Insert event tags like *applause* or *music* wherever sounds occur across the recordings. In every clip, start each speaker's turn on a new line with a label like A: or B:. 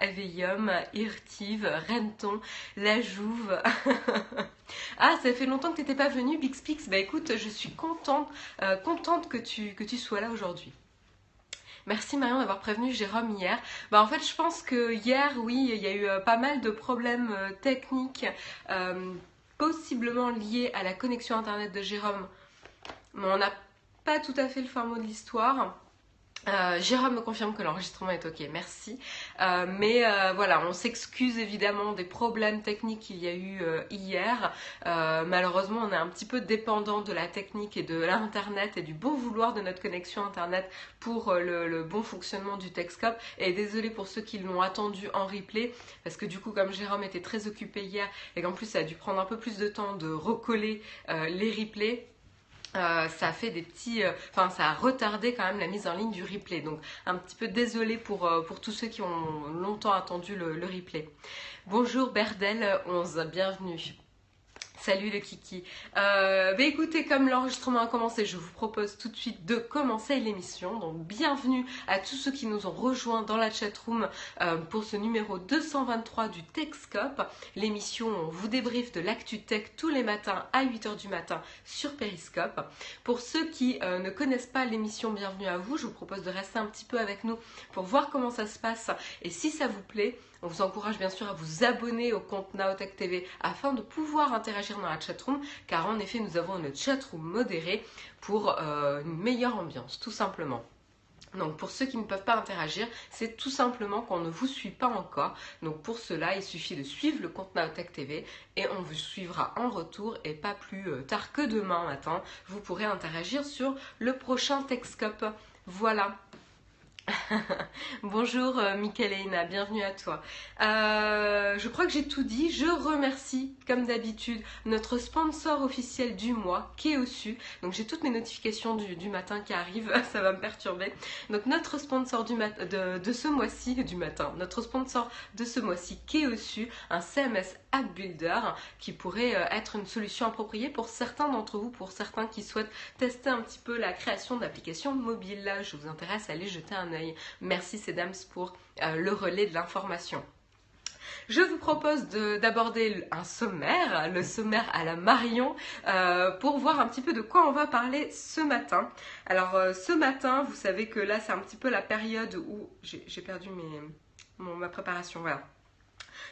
A: Eveium, Irtive, Renton, La Jouve. *laughs* ah, ça fait longtemps que tu n'étais pas venu, Bixpix. Bah écoute, je suis contente, euh, contente que tu, sois là aujourd'hui. Merci Marion d'avoir prévenu Jérôme hier. Bah en fait je pense que hier oui il y a eu euh, pas mal de problèmes euh, techniques possiblement liés à la connexion internet de Jérôme. Mais on n'a pas tout à fait le format de l'histoire. Euh, Jérôme me confirme que l'enregistrement est ok, merci. Euh, mais euh, voilà, on s'excuse évidemment des problèmes techniques qu'il y a eu hier. malheureusement, on est un petit peu dépendant de la technique et de l'internet et du bon vouloir de notre connexion internet pour le, bon fonctionnement du Texcope. Et désolé pour ceux qui l'ont attendu en replay, parce que du coup, comme Jérôme était très occupé hier et qu'en plus ça a dû prendre un peu plus de temps de recoller les replays. Euh, ça a fait des petits, euh, enfin ça a retardé quand même la mise en ligne du replay. Donc un petit peu désolé pour, euh, pour tous ceux qui ont longtemps attendu le, le replay. Bonjour Berdel 11, bienvenue. Salut le kiki. Euh, bah écoutez, comme l'enregistrement a commencé, je vous propose tout de suite de commencer l'émission. Donc bienvenue à tous ceux qui nous ont rejoints dans la chatroom euh, pour ce numéro 223 du Techscope. L'émission on vous débriefe de l'actu tech tous les matins à 8h du matin sur Periscope. Pour ceux qui euh, ne connaissent pas l'émission Bienvenue à vous, je vous propose de rester un petit peu avec nous pour voir comment ça se passe et si ça vous plaît, on vous encourage bien sûr à vous abonner au compte Naotech TV afin de pouvoir interagir dans la chatroom car en effet nous avons une chatroom modérée pour euh, une meilleure ambiance tout simplement. Donc pour ceux qui ne peuvent pas interagir, c'est tout simplement qu'on ne vous suit pas encore. Donc pour cela, il suffit de suivre le compte Naotech TV et on vous suivra en retour et pas plus euh, tard que demain matin. Vous pourrez interagir sur le prochain Techscope. Voilà. *laughs* Bonjour euh, bienvenue à toi. Euh, je crois que j'ai tout dit. Je remercie, comme d'habitude, notre sponsor officiel du mois, Keosu. Donc j'ai toutes mes notifications du, matin qui arrivent, *laughs* ça va me perturber. Donc notre sponsor de, ce mois-ci, du matin, notre sponsor de ce mois-ci, Keosu, un CMS App Builder qui pourrait euh, être une solution appropriée pour certains d'entre vous, pour certains qui souhaitent tester un petit peu la création d'applications mobiles. Là, je vous intéresse à aller jeter un œil. Merci Cédams pour euh, le relais de l'information. Je vous propose d'aborder un sommaire, le sommaire à la Marion, euh, pour voir un petit peu de quoi on va parler ce matin. Alors ce matin, vous savez que là c'est un petit peu la période où j'ai perdu ma préparation, voilà.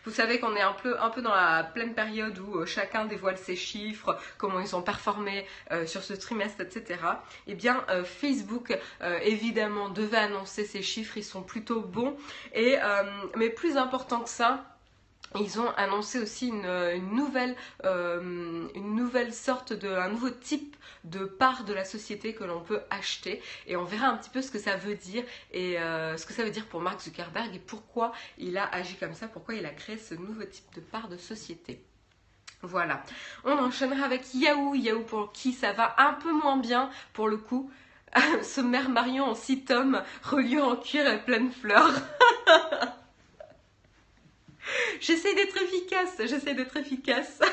A: Vous savez qu'on est un peu, dans la pleine période où euh, chacun dévoile ses chiffres, comment ils ont performé euh, sur ce trimestre, etc. Eh bien, euh, Facebook, évidemment, devait annoncer ses chiffres, ils sont plutôt bons. Mais plus important que ça, ils ont annoncé aussi une, nouvelle, euh, une nouvelle sorte de, un nouveau type de part de la société que l'on peut acheter et on verra un petit peu ce que ça veut dire et euh, ce que ça veut dire pour Mark Zuckerberg et pourquoi il a agi comme ça, pourquoi il a créé ce nouveau type de part de société. Voilà. On enchaînera avec Yahoo, Yahoo pour qui ça va un peu moins bien pour le coup. *laughs* ce mère Marion en six tomes, relié en cuir et pleine fleurs. *laughs* J'essaie d'être efficace, j'essaie d'être efficace. *laughs*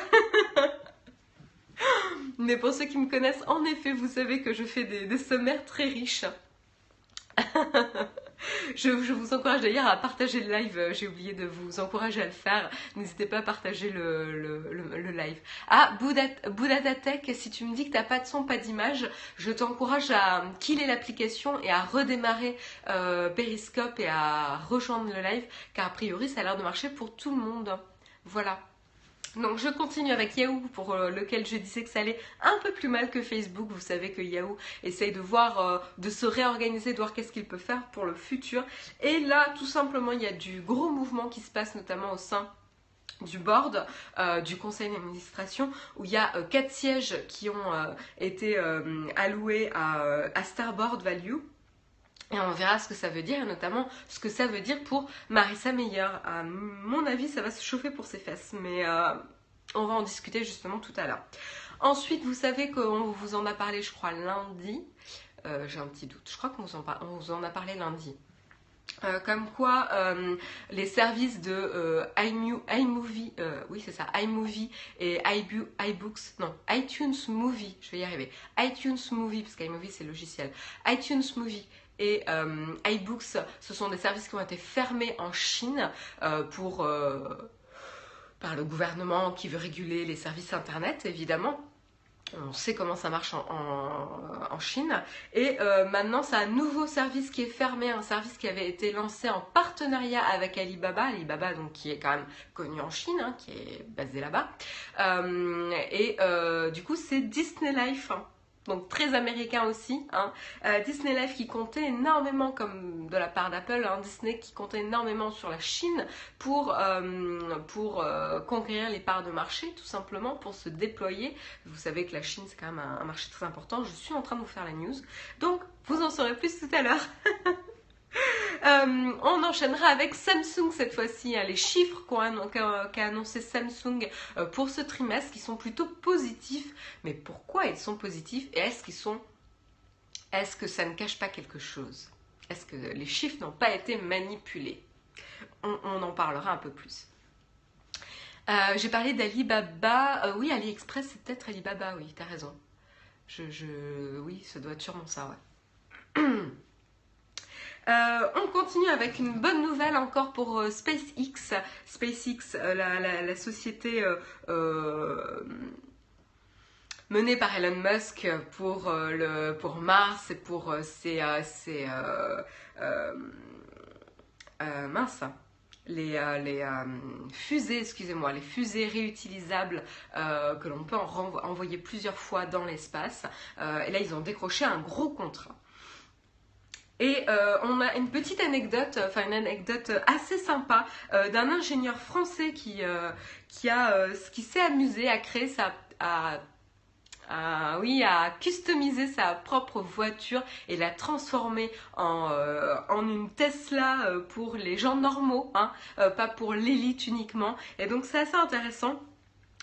A: Mais pour ceux qui me connaissent, en effet, vous savez que je fais des, sommaires très riches. *laughs* *laughs* Je, vous encourage d'ailleurs à partager le live. J'ai oublié de vous encourager à le faire. N'hésitez pas à partager le, live. Ah, Bouddha Tech, si tu me dis que tu n'as pas de son, pas d'image, je t'encourage à killer l'application et à redémarrer euh, Periscope et à rejoindre le live, car a priori ça a l'air de marcher pour tout le monde. Voilà. Donc je continue avec Yahoo pour euh, lequel je disais que ça allait un peu plus mal que Facebook. Vous savez que Yahoo essaye de voir, euh, de se réorganiser, de voir qu'est-ce qu'il peut faire pour le futur. Et là, tout simplement, il y a du gros mouvement qui se passe notamment au sein du board euh, du conseil d'administration où il y a quatre sièges qui ont été alloués à, à Starboard Value et on verra ce que ça veut dire, et notamment ce que ça veut dire pour Marissa Meyer. À mon avis, ça va se chauffer pour ses fesses, mais euh, on va en discuter justement tout à l'heure. Ensuite, vous savez qu'on vous en a parlé, je crois, lundi. Euh, j'ai un petit doute. Je crois qu'on vous, vous, en a parlé lundi. Euh, comme quoi les services de iMovie, oui c'est ça, iMovie et iBooks, non, iTunes Movie, je vais y arriver, iTunes Movie, parce qu'iMovie c'est logiciel, iTunes Movie et iBooks, ce sont des services qui ont été fermés en Chine pour par le gouvernement qui veut réguler les services internet évidemment on sait comment ça marche en, Chine. Et euh, maintenant, c'est un nouveau service qui est fermé, un service qui avait été lancé en partenariat avec Alibaba. Alibaba, donc, qui est quand même connu en Chine, hein, qui est basé là-bas. Euh, et euh, du coup, c'est Disney Life donc très américain aussi. Hein. Euh, Disney Life qui comptait énormément, comme de la part d'Apple, hein, Disney qui comptait énormément sur la Chine pour, euh, pour euh, conquérir les parts de marché, tout simplement, pour se déployer. Vous savez que la Chine, c'est quand même un marché très important. Je suis en train de vous faire la news. Donc, vous en saurez plus tout à l'heure. *laughs* *laughs* Euh, on enchaînera avec Samsung cette fois-ci, hein, les chiffres qu'a annoncé Samsung euh, pour ce trimestre qui sont plutôt positifs. Mais pourquoi ils sont positifs et est-ce qu'ils sont est-ce que ça ne cache pas quelque chose? Est-ce que les chiffres n'ont pas été manipulés? On, en parlera un peu plus. Euh, j'ai parlé d'Alibaba. oui, AliExpress, c'est peut-être Alibaba, oui, t'as raison. Oui, ça doit être sûrement ça, ouais. *clears throat* Euh, on continue avec une bonne nouvelle encore pour euh, SpaceX. SpaceX, euh, la, société menée par Elon Musk pour, Mars et pour ses, mince, les fusées réutilisables que l'on peut envoyer plusieurs fois dans l'espace. et là, ils ont décroché un gros contrat. Et euh, on a une petite anecdote, enfin une anecdote assez sympa euh, d'un ingénieur français qui, euh, qui, a, qui s'est amusé à créer sa... À, oui, à customiser sa propre voiture et la transformer en, une Tesla pour les gens normaux, hein, pas pour l'élite uniquement. Et donc c'est assez intéressant.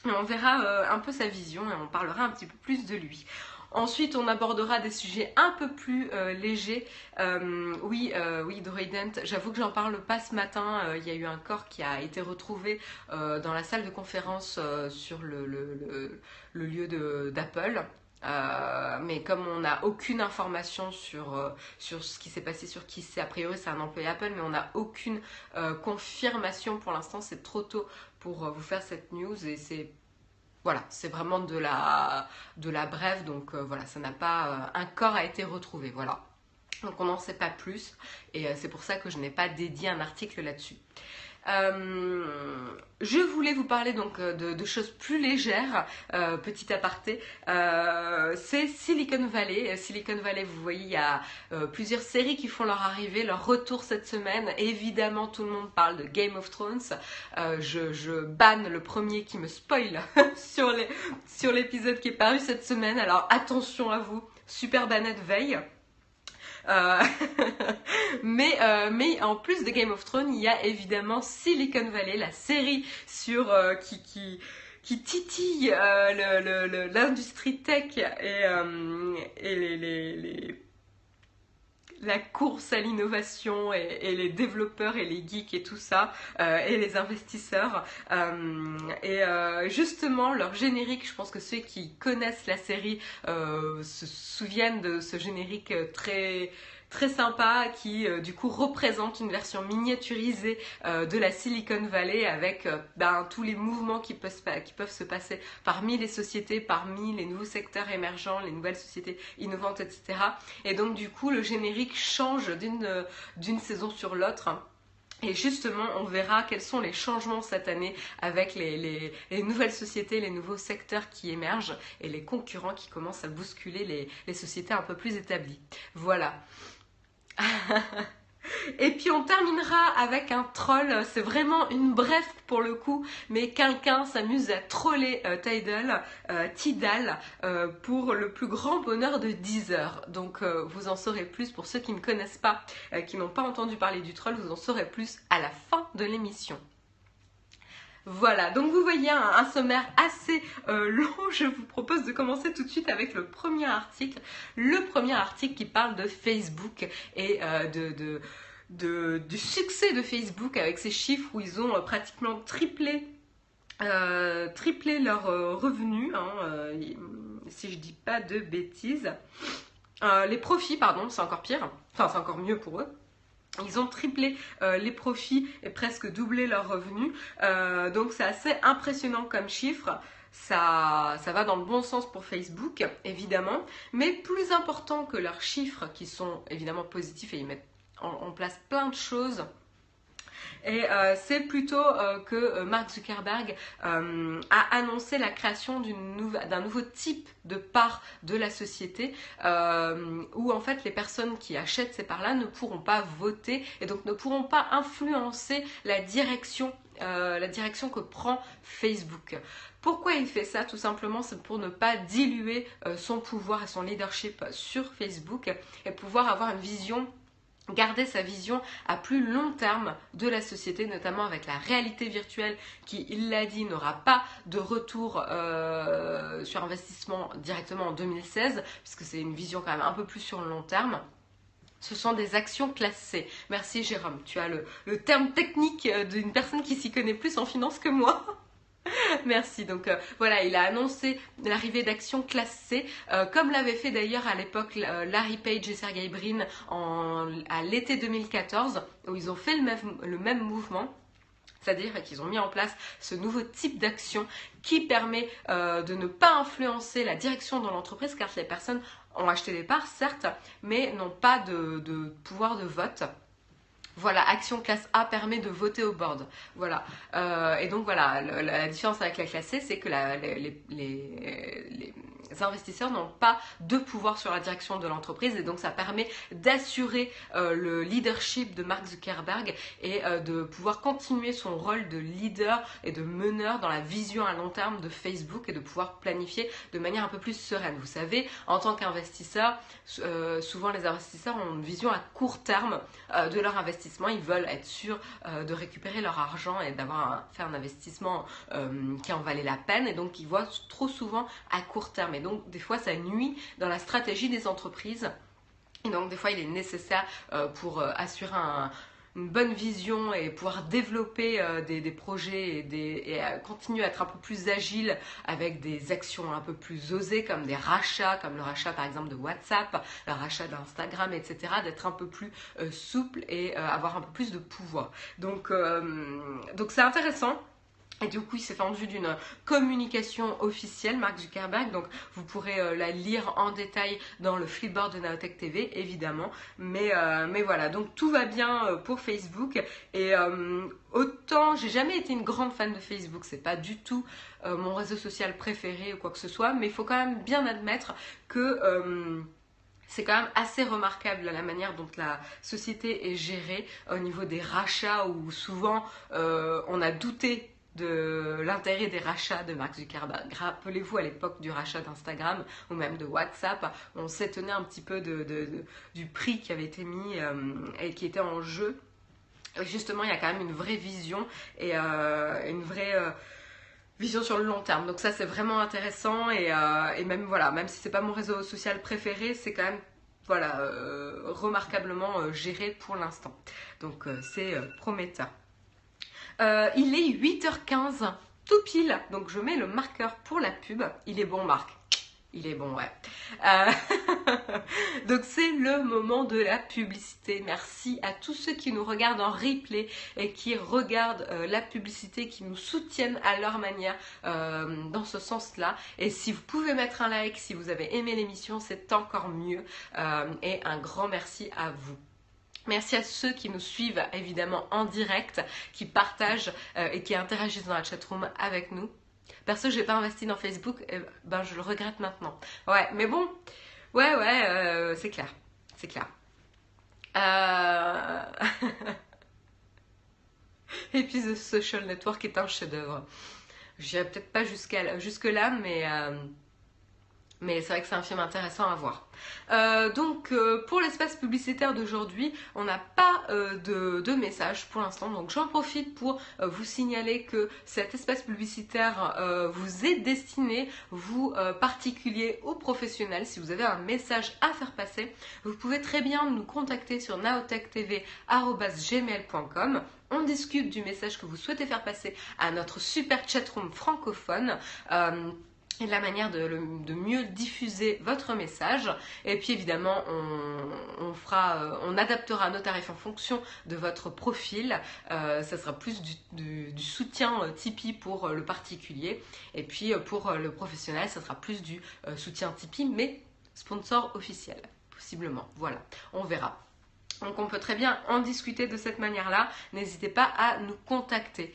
A: On verra un peu sa vision et on parlera un petit peu plus de lui. Ensuite, on abordera des sujets un peu plus euh, légers. Euh, oui, euh, oui, Dent, j'avoue que j'en parle pas ce matin. Il y a eu un corps qui a été retrouvé dans la salle de conférence sur le, lieu d'Apple. mais comme on n'a aucune information sur, sur ce qui s'est passé, sur qui c'est, a priori c'est un employé Apple, mais on n'a aucune confirmation pour l'instant, c'est trop tôt pour vous faire cette news et c'est voilà, c'est vraiment de la, de la brève, donc euh, voilà, ça n'a pas. Euh, un corps a été retrouvé, voilà. Donc on n'en sait pas plus, et euh, c'est pour ça que je n'ai pas dédié un article là-dessus. Euh, je voulais vous parler donc euh, de, choses plus légères, petit aparté. c'est Silicon Valley. Silicon Valley, vous voyez, il y a plusieurs séries qui font leur arrivée, leur retour cette semaine. Évidemment, tout le monde parle de Game of Thrones. je, je banne le premier qui me spoil *laughs* sur l'épisode qui est paru cette semaine. Alors attention à vous, super banette veille. Euh, *laughs* mais, euh, mais en plus de Game of Thrones, il y a évidemment Silicon Valley, la série sur euh, qui, qui titille l'industrie tech et, les la course à l'innovation et, les développeurs et les geeks et tout ça, euh, et les investisseurs. Euh, et euh, justement, leur générique, je pense que ceux qui connaissent la série se souviennent de ce générique très très sympa qui euh, du coup représente une version miniaturisée euh, de la Silicon Valley avec euh, ben, tous les mouvements qui peuvent, se passer parmi les sociétés, parmi les nouveaux secteurs émergents, les nouvelles sociétés innovantes, etc. Et donc du coup le générique change d'une saison sur l'autre. Et justement, on verra quels sont les changements cette année avec les, les, nouvelles sociétés, les nouveaux secteurs qui émergent et les concurrents qui commencent à bousculer les sociétés un peu plus établies. Voilà. *laughs* Et puis on terminera avec un troll, c'est vraiment une bref pour le coup, mais quelqu'un s'amuse à troller euh, Tidal, euh, euh, pour le plus grand bonheur de 10 heures. Donc vous en saurez plus pour ceux qui ne connaissent pas, qui n'ont pas entendu parler du troll, vous en saurez plus à la fin de l'émission. Voilà, donc vous voyez un, sommaire assez euh, *laughs* long. Je vous propose de commencer tout de suite avec le premier article. Le premier article qui parle de Facebook et euh, de, du succès de Facebook avec ces chiffres où ils ont euh, pratiquement triplé, triplé leurs revenus, hein, si je dis pas de bêtises. les profits, pardon, c'est encore pire. Enfin, c'est encore mieux pour eux. Ils ont triplé les profits et presque doublé leurs revenus. donc c'est assez impressionnant comme chiffre. Ça, ça va dans le bon sens pour Facebook, évidemment. Mais plus important que leurs chiffres, qui sont évidemment positifs et ils mettent en place plein de choses et euh, c'est plutôt euh, que euh, Mark Zuckerberg a annoncé la création d'un nouveau type de part de la société où en fait les personnes qui achètent ces parts-là ne pourront pas voter et donc ne pourront pas influencer la direction la direction que prend Facebook. Pourquoi il fait ça? Tout simplement, c'est pour ne pas diluer son pouvoir et son leadership sur Facebook et pouvoir avoir une vision garder sa vision à plus long terme de la société, notamment avec la réalité virtuelle qui, il l'a dit, n'aura pas de retour euh, sur investissement directement en 2016, puisque c'est une vision quand même un peu plus sur le long terme. Ce sont des actions classées. Merci Jérôme, tu as le, le terme technique euh, d'une personne qui s'y connaît plus en finance que moi. *laughs* Merci. Donc euh, voilà, il a annoncé l'arrivée d'actions classées, euh, comme l'avait fait d'ailleurs à l'époque euh, Larry Page et Sergey Brin à l'été 2014, où ils ont fait le même, le même mouvement. C'est-à-dire qu'ils ont mis en place ce nouveau type d'action qui permet de ne pas influencer la direction de l'entreprise, car les personnes ont acheté des parts, certes, mais n'ont pas de pouvoir de vote. Voilà, action classe A permet de voter au board. Voilà. Euh, et donc voilà, la, différence avec la classe C, c'est que les, les, investisseurs n'ont pas de pouvoir sur la direction de l'entreprise et donc ça permet d'assurer euh, le leadership de Mark Zuckerberg et euh, de pouvoir continuer son rôle de leader et de meneur dans la vision à long terme de Facebook et de pouvoir planifier de manière un peu plus sereine. Vous savez, en tant qu'investisseur, souvent les investisseurs ont une vision à court terme de leur investissement ils veulent être sûrs euh, de récupérer leur argent et d'avoir fait un investissement euh, qui en valait la peine. Et donc, ils voient trop souvent à court terme. Et donc, des fois, ça nuit dans la stratégie des entreprises. Et donc, des fois, il est nécessaire euh, pour assurer un, une bonne vision et pouvoir développer euh, des, projets et, euh, continuer à être un peu plus agile avec des actions un peu plus osées comme des rachats, comme le rachat par exemple de WhatsApp, le rachat d'Instagram, etc. D'être un peu plus euh, souple et avoir un peu plus de pouvoir. Donc c'est intéressant. Et du coup, il s'est fendu d'une communication officielle, Mark Zuckerberg. Donc, vous pourrez euh, la lire en détail dans le flipboard de Naotech TV, évidemment. Mais, euh, mais voilà, donc tout va bien euh, pour Facebook. Et autant, j'ai jamais été une grande fan de Facebook. C'est pas du tout mon réseau social préféré ou quoi que ce soit. Mais il faut quand même bien admettre que c'est quand même assez remarquable la manière dont la société est gérée au niveau des rachats où souvent on a douté de l'intérêt des rachats de Mark Zuckerberg. Rappelez-vous à l'époque du rachat d'Instagram ou même de WhatsApp, on s'étonnait un petit peu du prix qui avait été mis euh, et qui était en jeu. Justement, il y a quand même une vraie vision et euh, une vraie euh, vision sur le long terme. Donc ça, c'est vraiment intéressant et, même voilà, même si c'est pas mon réseau social préféré, c'est quand même voilà remarquablement géré pour l'instant. Donc c'est prometteur. Euh, il est 8h15, tout pile. Donc je mets le marqueur pour la pub. Il est bon, Marc. Il est bon, ouais. Euh, *laughs* donc c'est le moment de la publicité. Merci à tous ceux qui nous regardent en replay et qui regardent euh, la publicité, qui nous soutiennent à leur manière dans ce sens-là. Et si vous pouvez mettre un like, si vous avez aimé l'émission, c'est encore mieux. et un grand merci à vous. Merci à ceux qui nous suivent évidemment en direct, qui partagent euh, et qui interagissent dans la chatroom avec nous. Perso, j'ai pas investi dans Facebook, ben je le regrette maintenant. Ouais, mais bon, ouais, ouais, euh, c'est clair, c'est clair. Euh, *laughs* et puis The Social Network est un chef-d'œuvre. J'irai peut-être pas jusqu'à jusque là, mais mais c'est vrai que c'est un film intéressant à voir. Euh, donc euh, pour l'espace publicitaire d'aujourd'hui, on n'a pas euh, de, message pour l'instant. Donc j'en profite pour vous signaler que cet espace publicitaire vous est destiné, vous particuliers ou professionnels. Si vous avez un message à faire passer, vous pouvez très bien nous contacter sur naotech.tv@gmail.com on discute du message que vous souhaitez faire passer à notre super chatroom francophone. Et la manière de, mieux diffuser votre message. Et puis évidemment, on, fera, euh, on adaptera nos tarifs en fonction de votre profil. Euh, ça sera plus du, soutien euh, Tipeee pour le particulier. Et puis pour le professionnel, ça sera plus du soutien Tipeee, mais sponsor officiel, possiblement. Voilà, on verra. Donc on peut très bien en discuter de cette manière-là. N'hésitez pas à nous contacter.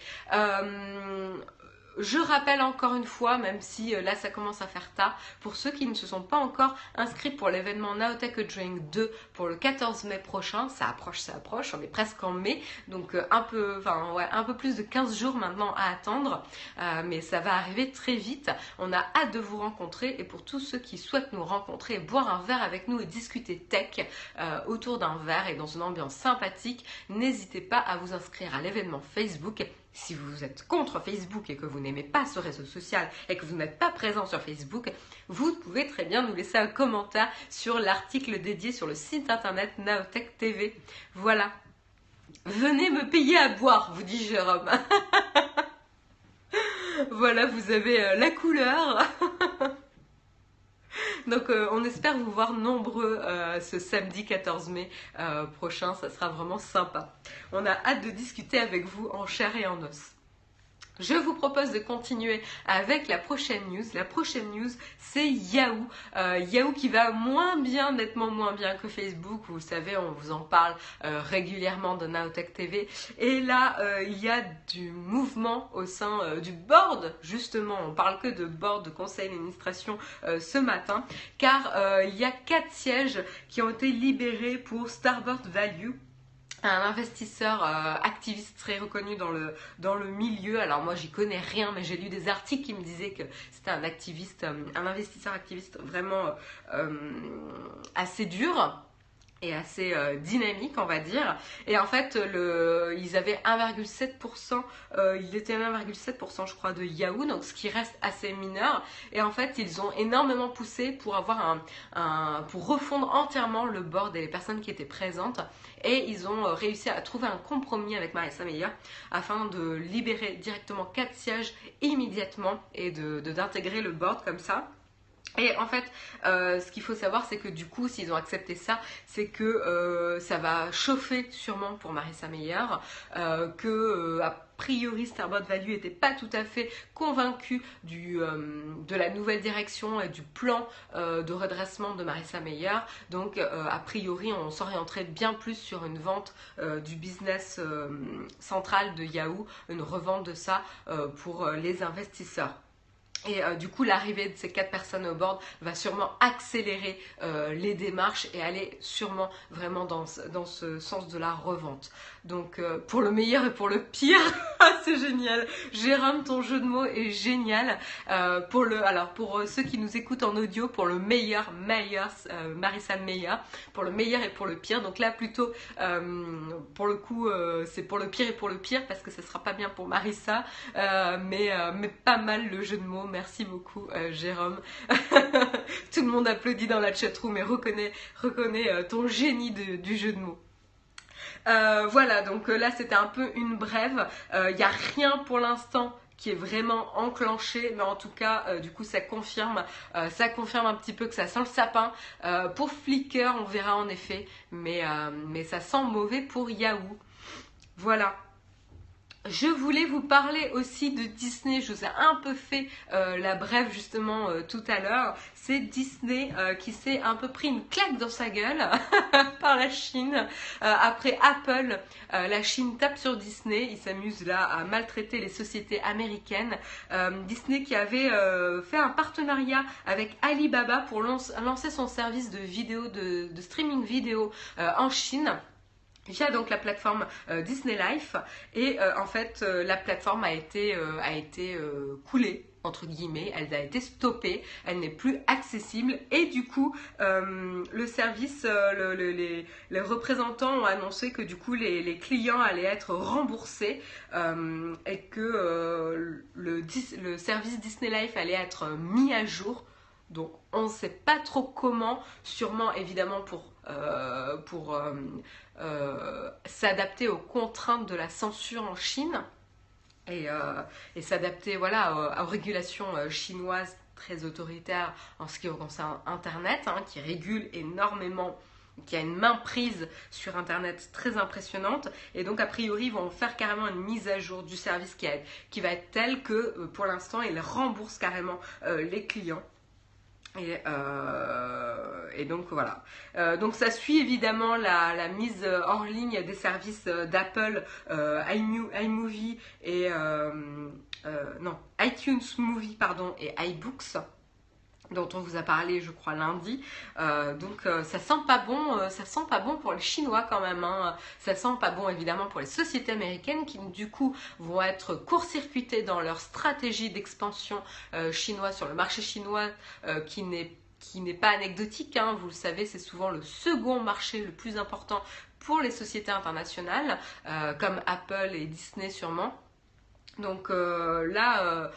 A: Je rappelle encore une fois, même si euh, là ça commence à faire tard, pour ceux qui ne se sont pas encore inscrits pour l'événement Naotech Drink 2 pour le 14 mai prochain, ça approche, ça approche, on est presque en mai, donc euh, un peu, enfin ouais, un peu plus de 15 jours maintenant à attendre, euh, mais ça va arriver très vite. On a hâte de vous rencontrer et pour tous ceux qui souhaitent nous rencontrer, boire un verre avec nous et discuter tech autour d'un verre et dans une ambiance sympathique, n'hésitez pas à vous inscrire à l'événement Facebook si vous êtes contre Facebook et que vous n'aimez pas ce réseau social et que vous n'êtes pas présent sur Facebook, vous pouvez très bien nous laisser un commentaire sur l'article dédié sur le site internet Naotech TV. Voilà. Venez me payer à boire, vous dit Jérôme. *laughs* voilà, vous avez euh, la couleur. *laughs* *laughs* Donc euh, on espère vous voir nombreux euh, ce samedi 14 mai euh, prochain, ça sera vraiment sympa. On a hâte de discuter avec vous en chair et en os. Je vous propose de continuer avec la prochaine news. La prochaine news, c'est Yahoo. Euh, Yahoo qui va moins bien, nettement moins bien que Facebook. Vous savez, on vous en parle euh, régulièrement de Nowtech TV. Et là, euh, il y a du mouvement au sein du board, justement. On parle que de board, de conseil d'administration ce matin, car il y a quatre sièges qui ont été libérés pour Starboard Value un investisseur euh, activiste très reconnu dans le, milieu. Alors moi j'y connais rien, mais j'ai lu des articles qui me disaient que c'était un activiste, euh, un investisseur activiste vraiment euh, assez dur et assez euh, dynamique on va dire. Et en fait ils avaient 1,7% euh, il était 1,7% je crois de Yahoo donc ce qui reste assez mineur. Et en fait ils ont énormément poussé pour avoir un, pour refondre entièrement le board et les personnes qui étaient présentes. Et ils ont euh, réussi à trouver un compromis avec Marissa Meyer afin de libérer directement quatre sièges immédiatement et de d'intégrer le board comme ça et en fait, euh, ce qu'il faut savoir, c'est que du coup, s'ils ont accepté ça, c'est que euh, ça va chauffer sûrement pour Marissa Meyer, euh, que a priori Starboard Value n'était pas tout à fait convaincu de la nouvelle direction et du plan de redressement de Marissa Meyer. Donc, a priori, on s'orienterait bien plus sur une vente du business central de Yahoo, une revente de ça pour les investisseurs. Et euh, du coup, l'arrivée de ces quatre personnes au board va sûrement accélérer euh, les démarches et aller sûrement vraiment dans, dans ce sens de la revente. Donc, euh, pour le meilleur et pour le pire, *laughs* c'est génial. Jérôme, ton jeu de mots est génial. pour le, alors, pour ceux qui nous écoutent en audio, pour le meilleur, meilleur, Marissa Meyer, pour le meilleur et pour le pire. Donc là, plutôt, pour le coup, c'est pour le pire et pour le pire parce que ce sera pas bien pour Marissa, mais, mais pas mal le jeu de mots Merci beaucoup, euh, Jérôme. *laughs* Tout le monde applaudit dans la chatroom et reconnaît, euh, ton génie du jeu de mots. Euh, voilà, donc là c'était un peu une brève. Il n'y a rien pour l'instant qui est vraiment enclenché, mais en tout cas, du coup, ça confirme, ça confirme un petit peu que ça sent le sapin. pour Flickr, on verra en effet, mais ça sent mauvais pour Yahoo. Voilà. Je voulais vous parler aussi de Disney. Je vous ai un peu fait euh, la brève justement euh, tout à l'heure. C'est Disney euh, qui s'est un peu pris une claque dans sa gueule *laughs* par la Chine. après Apple, la Chine tape sur Disney. Il s'amuse là à maltraiter les sociétés américaines. Disney qui avait fait un partenariat avec Alibaba pour lancer son service de vidéo, de streaming vidéo en Chine via donc la plateforme euh, Disney Life et euh, en fait euh, la plateforme a été, a été coulée entre guillemets, elle a été stoppée, elle n'est plus accessible. Et du coup le service, les, représentants ont annoncé que du coup les, clients allaient être remboursés et que le, le service Disney Life allait être mis à jour. Donc on ne sait pas trop comment, sûrement évidemment pour, pour euh, s'adapter aux contraintes de la censure en Chine et, euh, s'adapter voilà, aux, régulations euh, chinoises très autoritaire en ce qui concerne Internet, hein, qui régule énormément qui a une main prise sur Internet très impressionnante. Et donc, a priori, ils vont faire carrément une mise à jour du service qui, va être telle que, euh, pour l'instant, ils remboursent carrément euh, les clients. Et, et, donc voilà. donc ça suit évidemment la, mise hors ligne des services d'Apple, iMovie et non iTunes Movie pardon et iBooks dont on vous a parlé, je crois, lundi. Euh, donc euh, ça sent pas bon, euh, ça sent pas bon pour les Chinois quand même. Hein. Ça sent pas bon évidemment pour les sociétés américaines qui du coup vont être court-circuitées dans leur stratégie d'expansion chinoise sur le marché chinois qui n'est pas anecdotique. Hein. Vous le savez, c'est souvent le second marché le plus important pour les sociétés internationales, comme Apple et Disney sûrement. Donc là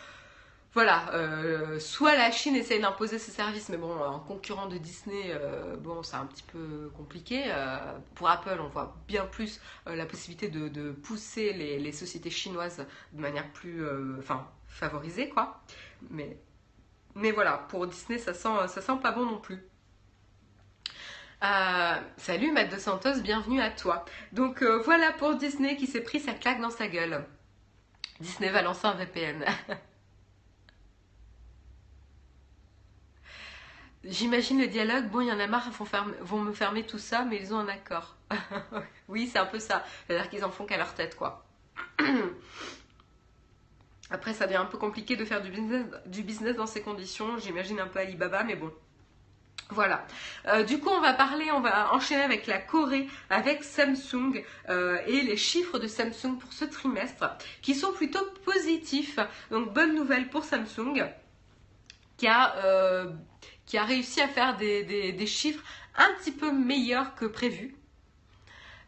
A: voilà, euh, soit la Chine essaye d'imposer ses services, mais bon, en concurrent de Disney, euh, bon, c'est un petit peu compliqué. Euh, pour Apple, on voit bien plus la possibilité de, pousser les, sociétés chinoises de manière plus, enfin, favorisée, quoi. Mais, mais voilà, pour Disney, ça sent, ça sent pas bon non plus. salut Matt de Santos, bienvenue à toi. Donc voilà pour Disney qui s'est pris sa claque dans sa gueule. Disney va lancer un VPN. *laughs* J'imagine le dialogue, bon, il y en a marre, ils vont, me fermer tout ça, mais ils ont un accord. *laughs* oui, c'est un peu ça. C'est-à-dire qu'ils en font qu'à leur tête, quoi. *clears throat* Après, ça devient un peu compliqué de faire du business, business dans ces conditions. J'imagine un peu Alibaba, mais bon. Voilà. Euh, du coup, on va parler, on va enchaîner avec la Corée, avec Samsung euh, et les chiffres de Samsung pour ce trimestre qui sont plutôt positifs. Donc, bonne nouvelle pour Samsung qui a euh, qui a réussi à faire des, chiffres un petit peu meilleurs que prévu.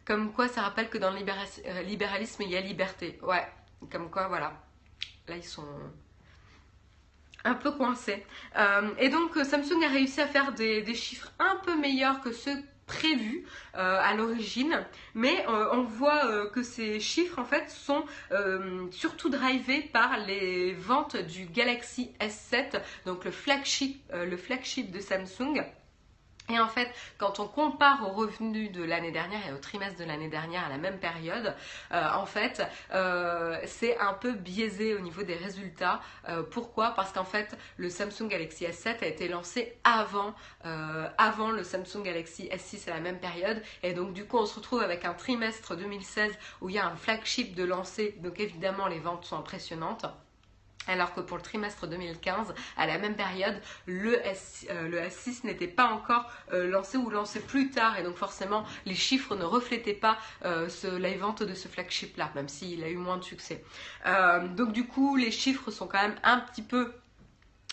A: Comme quoi, ça rappelle que dans le euh, libéralisme, il y a liberté. Ouais, comme quoi, voilà. Là, ils sont un peu coincés. Euh, et donc, Samsung a réussi à faire des, des chiffres un peu meilleurs que ceux prévu euh, à l'origine, mais euh, on voit euh, que ces chiffres en fait sont surtout drivés par les ventes du Galaxy S7, donc le flagship, le flagship de Samsung. Et en fait, quand on compare aux revenus de l'année dernière et au trimestre de l'année dernière à la même période, euh, en fait, euh, c'est un peu biaisé au niveau des résultats. Euh, pourquoi? Parce qu'en fait, le Samsung Galaxy S7 a été lancé avant, avant le Samsung Galaxy S6 à la même période. Et donc, du coup, on se retrouve avec un trimestre 2016 où il y a un flagship de lancé. Donc, évidemment, les ventes sont impressionnantes. Alors que pour le trimestre 2015, à la même période, le, S, 6 euh, n'était pas encore euh, lancé ou lancé plus tard et donc forcément les chiffres ne reflétaient pas euh, la vente de ce flagship-là, même s'il a eu moins de succès. donc du coup, les chiffres sont quand même un petit peu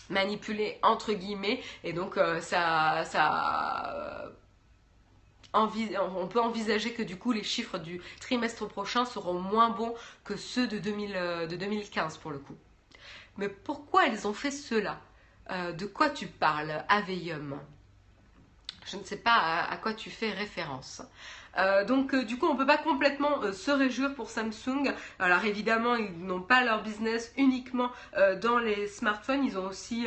A: manipulés entre guillemets et donc ça, on peut envisager que du coup les chiffres du trimestre prochain seront moins bons que ceux de, 2000, de 2015 pour le coup. Mais pourquoi ils ont fait cela euh, De quoi tu parles, Aveium Je ne sais pas à, quoi tu fais référence. Euh, donc euh, du coup on ne peut pas complètement se réjouir pour Samsung. Alors évidemment ils n'ont pas leur business uniquement dans les smartphones, ils ont aussi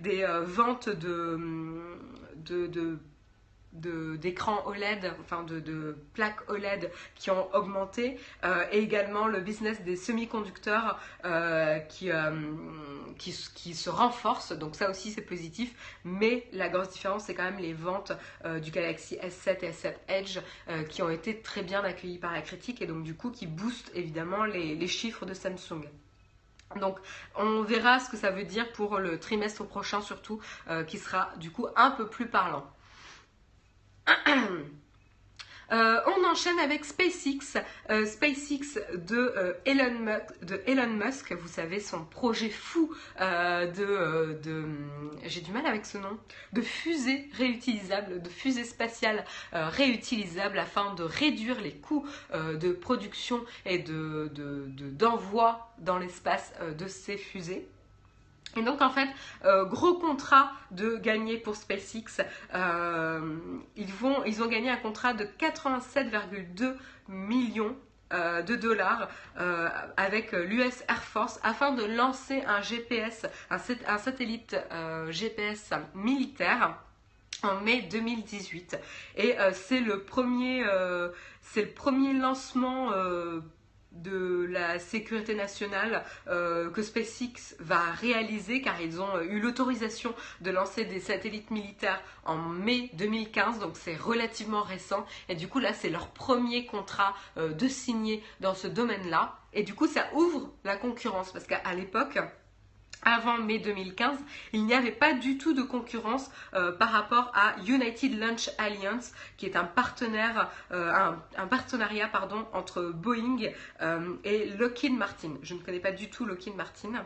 A: des ventes de d'écrans OLED, enfin de, plaques OLED qui ont augmenté, euh, et également le business des semi-conducteurs euh, qui, euh, qui, se renforce, donc ça aussi c'est positif, mais la grosse différence c'est quand même les ventes du Galaxy S7 et S7 Edge qui ont été très bien accueillies par la critique et donc du coup qui boostent évidemment les chiffres de Samsung. Donc on verra ce que ça veut dire pour le trimestre prochain surtout, qui sera du coup un peu plus parlant. Euh, on enchaîne avec SpaceX, euh, SpaceX de, euh, Elon, de Elon Musk, vous savez, son projet fou de, de j'ai du mal avec ce nom, de fusée réutilisable, de fusée spatiale réutilisable afin de réduire les coûts de production et d'envoi de, d'envoi dans l'espace de ces fusées. Et donc en fait, euh, gros contrat de gagner pour SpaceX. Euh, ils, vont, ils ont gagné un contrat de 87,2 millions de dollars avec l'US Air Force afin de lancer un GPS, un satellite GPS militaire en mai 2018. Et euh, c'est le premier, euh, c'est le premier lancement euh, de la sécurité nationale que SpaceX va réaliser car ils ont eu l'autorisation de lancer des satellites militaires en mai 2015 donc c'est relativement récent. Et du coup là c'est leur premier contrat de signer dans ce domaine là et du coup ça ouvre la concurrence parce qu'à l'époque avant mai 2015, il n'y avait pas du tout de concurrence euh, par rapport à United Launch Alliance, qui est un partenaire, euh, un, partenariat pardon, entre Boeing euh, et Lockheed Martin. Je ne connais pas du tout Lockheed Martin.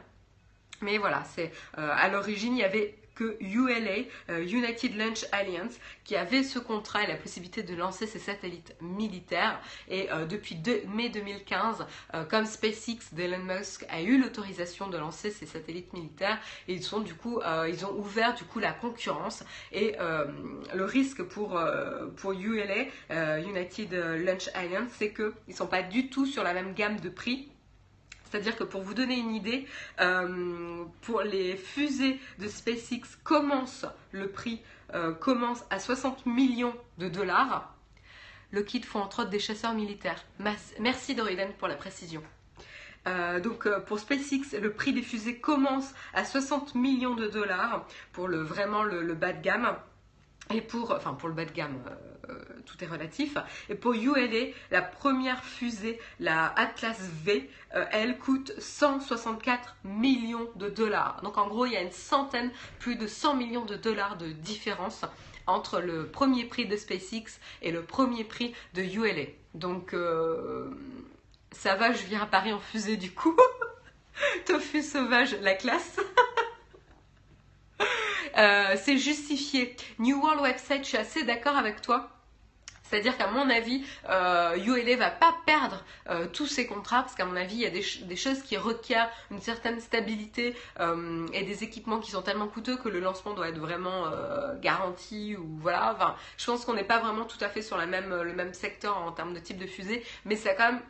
A: Mais voilà, c'est à l'origine, il y avait que ULA, euh, United Launch Alliance, qui avait ce contrat et la possibilité de lancer ses satellites militaires. Et euh, depuis mai 2015, euh, comme SpaceX d'Elon Musk a eu l'autorisation de lancer ses satellites militaires, ils ils ont ouvert la concurrence et le risque pour pour ULA, United Launch Alliance, c'est qu'ils ne sont pas du tout sur la même gamme de prix c'est-à-dire que pour vous donner une idée, euh, pour les fusées de SpaceX, commence le prix euh, commence à 60 millions de dollars. Le kit font entre autres des chasseurs militaires. Merci Doriden pour la précision. Euh, donc pour SpaceX, le prix des fusées commence à 60 millions de dollars pour vraiment le bas de gamme. Et pour, enfin pour le bas de gamme, euh, euh, tout est relatif. Et pour ULA, la première fusée, la Atlas V, euh, elle coûte 164 millions de dollars. Donc en gros, il y a une centaine, plus de 100 millions de dollars de différence entre le premier prix de SpaceX et le premier prix de ULA. Donc ça va, je viens à Paris en fusée du coup. *laughs* Tofu sauvage, la classe. *laughs* Euh, c'est justifié. New World Website, je suis assez d'accord avec toi. C'est-à-dire qu'à mon avis, euh, ULA va pas perdre euh, tous ses contrats parce qu'à mon avis, il y a des, choses qui requièrent une certaine stabilité euh, et des équipements qui sont tellement coûteux que le lancement doit être vraiment garanti ou voilà. Enfin, je pense qu'on n'est pas vraiment tout à fait sur même, le même secteur en termes de type de fusée, mais c'est quand même.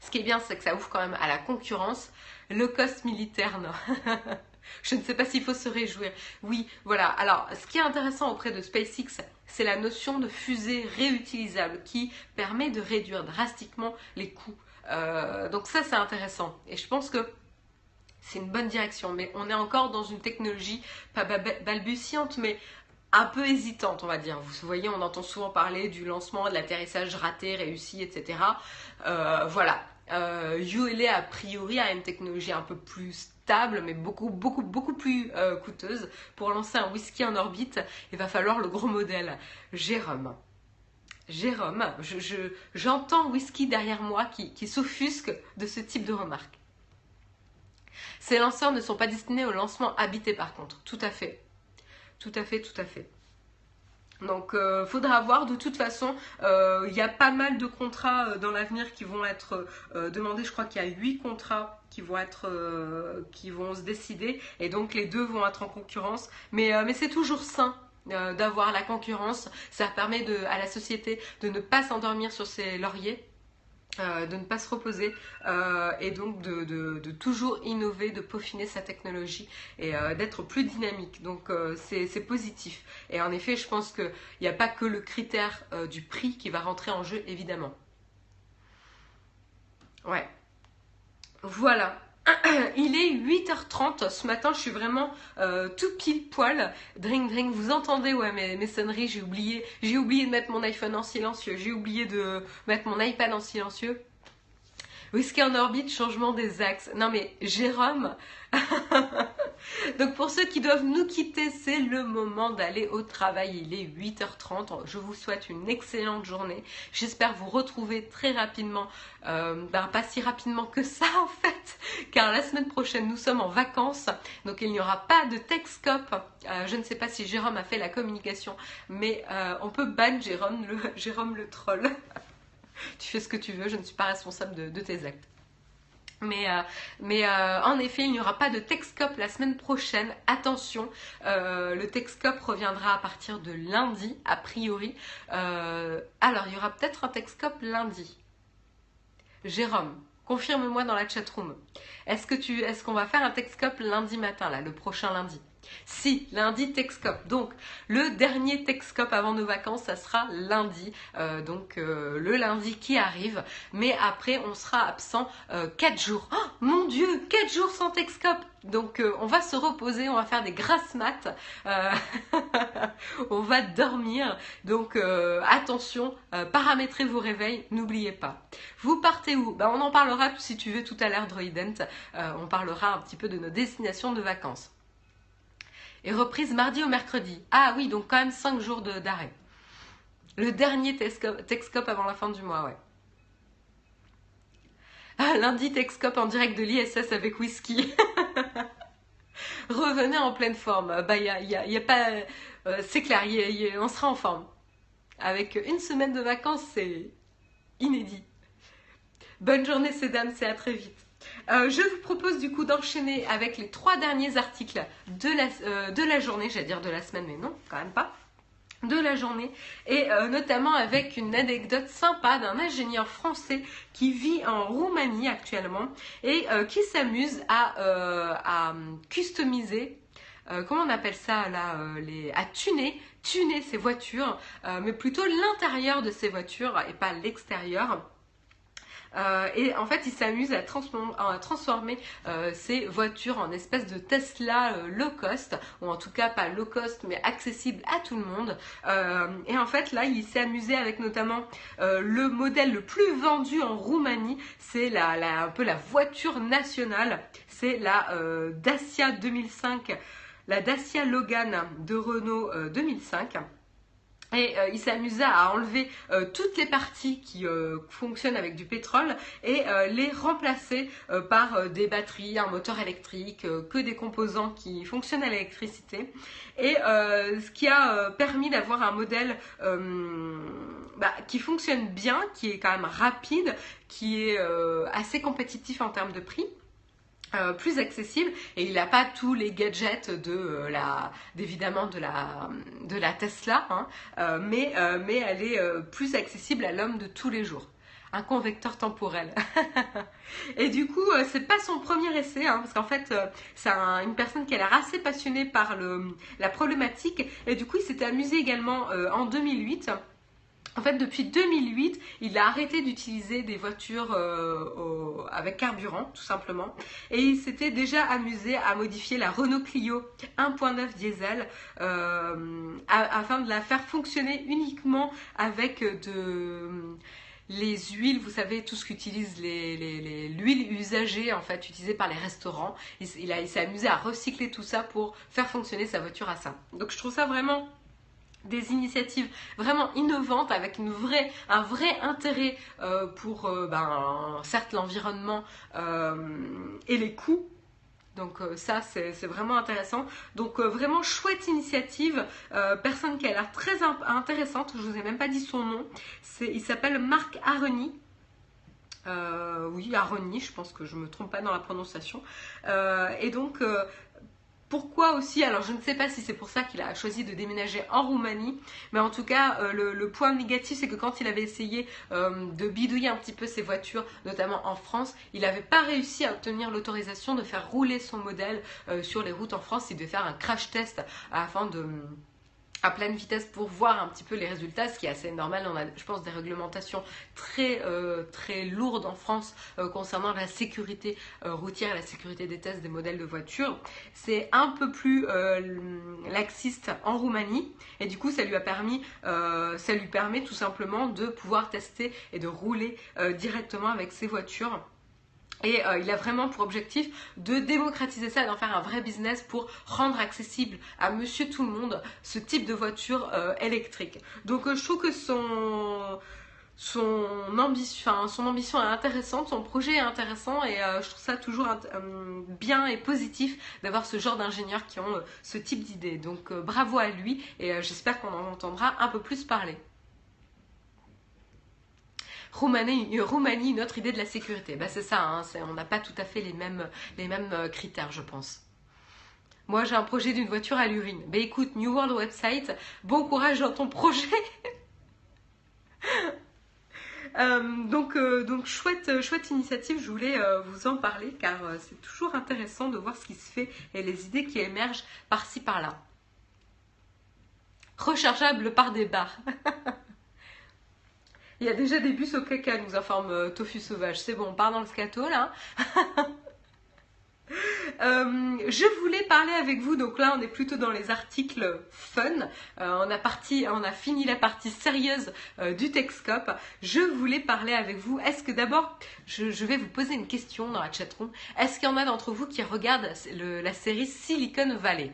A: Ce qui est bien, c'est que ça ouvre quand même à la concurrence. Le cost militaire. *laughs* *laughs* Je ne sais pas s'il faut se réjouir. Oui, voilà. Alors, ce qui est intéressant auprès de SpaceX, c'est la notion de fusée réutilisable qui permet de réduire drastiquement les coûts. Euh, donc ça, c'est intéressant. Et je pense que c'est une bonne direction. Mais on est encore dans une technologie, pas balbutiante, mais un peu hésitante, on va dire. Vous voyez, on entend souvent parler du lancement, de l'atterrissage raté, réussi, etc. Euh, voilà. Euh, ULA, a priori, a une technologie un peu plus mais beaucoup, beaucoup, beaucoup plus euh, coûteuse. Pour lancer un whisky en orbite, il va falloir le gros modèle. Jérôme. Jérôme, j'entends whisky derrière moi qui, qui s'offusque de ce type de remarque. Ces lanceurs ne sont pas destinés au lancement habité par contre. Tout à fait. Tout à fait, tout à fait. Donc, euh, faudra voir. De toute façon, euh, il y a pas mal de contrats euh, dans l'avenir qui vont être demandés. Je crois qu'il y a huit contrats qui vont être, qui vont se décider, et donc les deux vont être en concurrence. Mais, mais c'est toujours sain d'avoir la concurrence. Ça permet de, à la société de ne pas s'endormir sur ses lauriers euh, de ne pas se reposer euh, et donc de, toujours innover, de peaufiner sa technologie et euh, d'être plus dynamique. Donc c'est positif. Et en effet, je pense qu'il n'y a pas que le critère du prix qui va rentrer en jeu, évidemment. Ouais. Voilà. *coughs* Il est 8h30 ce matin, je suis vraiment euh, tout pile poil. Drink drink, vous entendez ouais mes, mes sonneries, j'ai oublié, j'ai oublié de mettre mon iPhone en silencieux, j'ai oublié de mettre mon iPad en silencieux. Whisky en orbite, changement des axes. Non mais Jérôme, *laughs* donc pour ceux qui doivent nous quitter, c'est le moment d'aller au travail. Il est 8h30. Je vous souhaite une excellente journée. J'espère vous retrouver très rapidement. Euh, ben, pas si rapidement que ça en fait, car la semaine prochaine nous sommes en vacances. Donc il n'y aura pas de Texcope. Euh, je ne sais pas si Jérôme a fait la communication, mais euh, on peut ban Jérôme le, *laughs* Jérôme le troll. *laughs* tu fais ce que tu veux, je ne suis pas responsable de, tes actes. Mais, euh, euh, en effet, il n'y aura pas de Texcope la semaine prochaine. Attention, euh, le Texcope reviendra à partir de lundi, a priori. alors, il y aura peut-être un Texcope lundi. Jérôme, confirme-moi dans la chatroom. Est-ce que tu, est-ce qu'on va faire un Texcope lundi matin, là, le prochain lundi? Si, lundi Texcope. Donc, le dernier Texcope avant nos vacances, ça sera lundi. Euh, donc, euh, le lundi qui arrive. Mais après, on sera absent 4 euh, jours. Oh, mon Dieu, 4 jours sans Texcope donc on va se reposer, on va faire des grasses maths, *laughs* on va dormir. Donc attention, paramétrez vos réveils, n'oubliez pas. Vous partez où? Ben, On en parlera si tu veux tout à l'heure Droident. on parlera un petit peu de nos destinations de vacances et reprise mardi au mercredi. Ah oui, donc quand même 5 jours d'arrêt. Le dernier Texcope avant la fin du mois, ouais. Ah, lundi Texcope en direct de l'ISS avec whisky. *laughs* Revenez en pleine forme. Bah, y a, y a, pas. Euh, c'est clair, on sera en forme. Avec une semaine de vacances, c'est inédit. Bonne journée, ces dames, c'est à très vite. Euh, je vous propose du coup d'enchaîner avec les trois derniers articles de la, euh, de la journée, j'allais dire de la semaine, mais non, quand même pas. De la journée. Et euh, notamment avec une anecdote sympa d'un ingénieur français qui vit en Roumanie actuellement et qui s'amuse à, à, customiser comment on appelle ça là à tuner tuner ses voitures mais plutôt l'intérieur de ses voitures et pas l'extérieur euh, et en fait, il s'amuse à, transformer euh, ses voitures en espèce de Tesla euh, low cost, ou en tout cas pas low cost, mais accessible à tout le monde. et en fait, là, il s'est amusé avec notamment le modèle le plus vendu en Roumanie, c'est un peu la voiture nationale, c'est la Dacia 2005, la Dacia Logan de Renault 2005. Et euh, il s'amusa à enlever euh, toutes les parties qui euh, fonctionnent avec du pétrole et les remplacer par des batteries, un moteur électrique, que des composants qui fonctionnent à l'électricité. Et ce qui a permis d'avoir un modèle bah, qui fonctionne bien, qui est quand même rapide, qui est assez compétitif en termes de prix. Euh, plus accessible. Et il n'a pas tous les gadgets de euh, la évidemment de la de la Tesla hein, euh, mais mais elle est plus accessible à l'homme de tous les jours. Un convecteur temporel. *laughs* Et du coup c'est pas son premier essai hein, parce qu'en fait c'est une personne qui a l'air assez passionnée par le la problématique. Et du coup il s'était amusé également en 2008 en fait, depuis 2008, il a arrêté d'utiliser des voitures euh, avec carburant, tout simplement. Et il s'était déjà amusé à modifier la Renault Clio 1.9 diesel euh, afin de la faire fonctionner uniquement avec de les huiles, vous savez, tout ce qu'utilisent les, l'huile usagée en fait utilisée par les restaurants. Il s'est amusé à recycler tout ça pour faire fonctionner sa voiture à ça. Donc je trouve ça vraiment des initiatives vraiment innovantes avec une vraie, un vrai intérêt euh, pour euh, ben, certes l'environnement euh, et les coûts. Donc ça c'est vraiment intéressant. Donc vraiment chouette initiative, personne qui a l'air très intéressante, je vous ai même pas dit son nom. Il s'appelle Marc Areni. oui, Aroni, je pense que je me trompe pas dans la prononciation. et donc, pourquoi aussi Alors je ne sais pas si c'est pour ça qu'il a choisi de déménager en Roumanie, mais en tout cas euh, le, point négatif c'est que quand il avait essayé euh, de bidouiller un petit peu ses voitures, notamment en France, il n'avait pas réussi à obtenir l'autorisation de faire rouler son modèle euh, sur les routes en France. Il devait faire un crash test afin de à pleine vitesse pour voir un petit peu les résultats, ce qui est assez normal. On a, je pense, des réglementations très, euh, très lourdes en France euh, concernant la sécurité euh, routière la sécurité des tests des modèles de voitures. C'est un peu plus laxiste en Roumanie et du coup, ça lui a permis, ça lui permet tout simplement de pouvoir tester et de rouler directement avec ses voitures et euh, il a vraiment pour objectif de démocratiser ça, d'en faire un vrai business pour rendre accessible à monsieur tout le monde ce type de voiture euh, électrique. Donc euh, je trouve que son, ambition, son ambition est intéressante, son projet est intéressant et je trouve ça toujours bien et positif d'avoir ce genre d'ingénieurs qui ont ce type d'idée. Donc bravo à lui et j'espère qu'on en entendra un peu plus parler. Roumanie, Roumanie, une autre idée de la sécurité. Bah, c'est ça, hein, on n'a pas tout à fait les mêmes, euh, critères, je pense. Moi, j'ai un projet d'une voiture à l'urine. Bah écoute, New World Website, bon courage dans ton projet. *laughs* donc, donc chouette, chouette initiative, je voulais vous en parler car c'est toujours intéressant de voir ce qui se fait et les idées qui émergent par-ci par-là. Rechargeable par des barres. *laughs* Il y a déjà des bus au caca, nous informe Tofu Sauvage. C'est bon, on part dans le scato là. *laughs* Euh, je voulais parler avec vous, donc là on est plutôt dans les articles fun. Euh, on, a fini la partie sérieuse euh, du Texcope. Je voulais parler avec vous. Est-ce que d'abord, je, vais vous poser une question dans la chatroom. Est-ce qu'il y en a d'entre vous qui regardent la série Silicon Valley?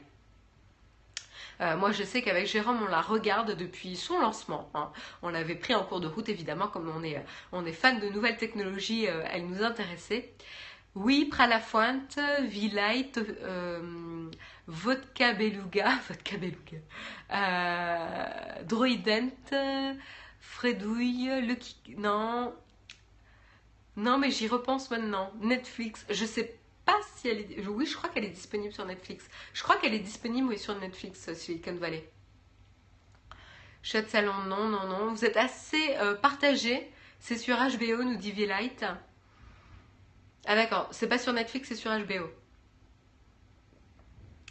A: Moi, je sais qu'avec Jérôme, on la regarde depuis son lancement. Hein. On l'avait pris en cours de route, évidemment, comme on est, on est fan de nouvelles technologies, elle nous intéressait. Oui, Pralafuente, V-Light, euh, Vodka Beluga, *laughs* Vodka Beluga, euh, Droident, Fredouille, le Non. Non, mais j'y repense maintenant. Netflix, je sais si elle est. Oui, je crois qu'elle est disponible sur Netflix. Je crois qu'elle est disponible sur Netflix, Silicon Valley. Chat Salon, non, non, non. Vous êtes assez euh, partagé. C'est sur HBO, nous dit V-Light. Ah d'accord, c'est pas sur Netflix, c'est sur HBO.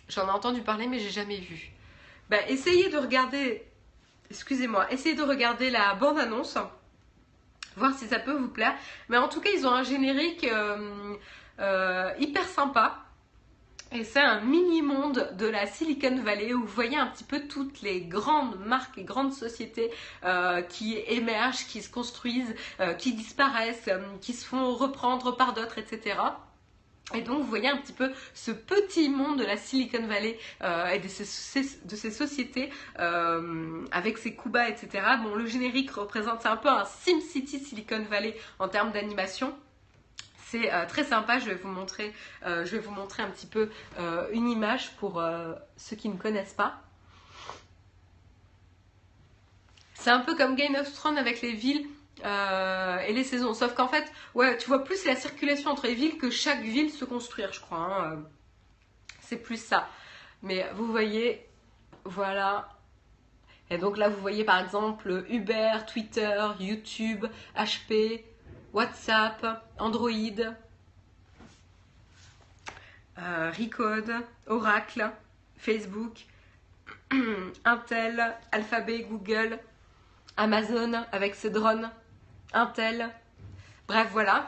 A: J'en ai entendu parler, mais j'ai jamais vu. Bah, essayez de regarder, excusez-moi, essayez de regarder la bande-annonce, voir si ça peut vous plaire. Mais en tout cas, ils ont un générique euh, euh, hyper sympa. Et c'est un mini-monde de la Silicon Valley où vous voyez un petit peu toutes les grandes marques et grandes sociétés euh, qui émergent, qui se construisent, euh, qui disparaissent, qui se font reprendre par d'autres, etc. Et donc vous voyez un petit peu ce petit monde de la Silicon Valley et de ces, sociétés avec ses Kuba, etc. Bon, le générique représente, un peu un SimCity Silicon Valley en termes d'animation. C'est euh, très sympa, je vais vous montrer, euh, je vais vous montrer un petit peu euh, une image pour ceux qui ne connaissent pas. C'est un peu comme Game of Thrones avec les villes et les saisons. Sauf qu'en fait, ouais, tu vois plus la circulation entre les villes que chaque ville se construire, je crois. Hein, c'est plus ça. Mais vous voyez, voilà. Et donc là, vous voyez par exemple Uber, Twitter, YouTube, HP, WhatsApp, Android, euh, Recode, Oracle, Facebook, *clears throat* Intel, Alphabet, Google, Amazon avec ses drones, Intel. Bref, voilà.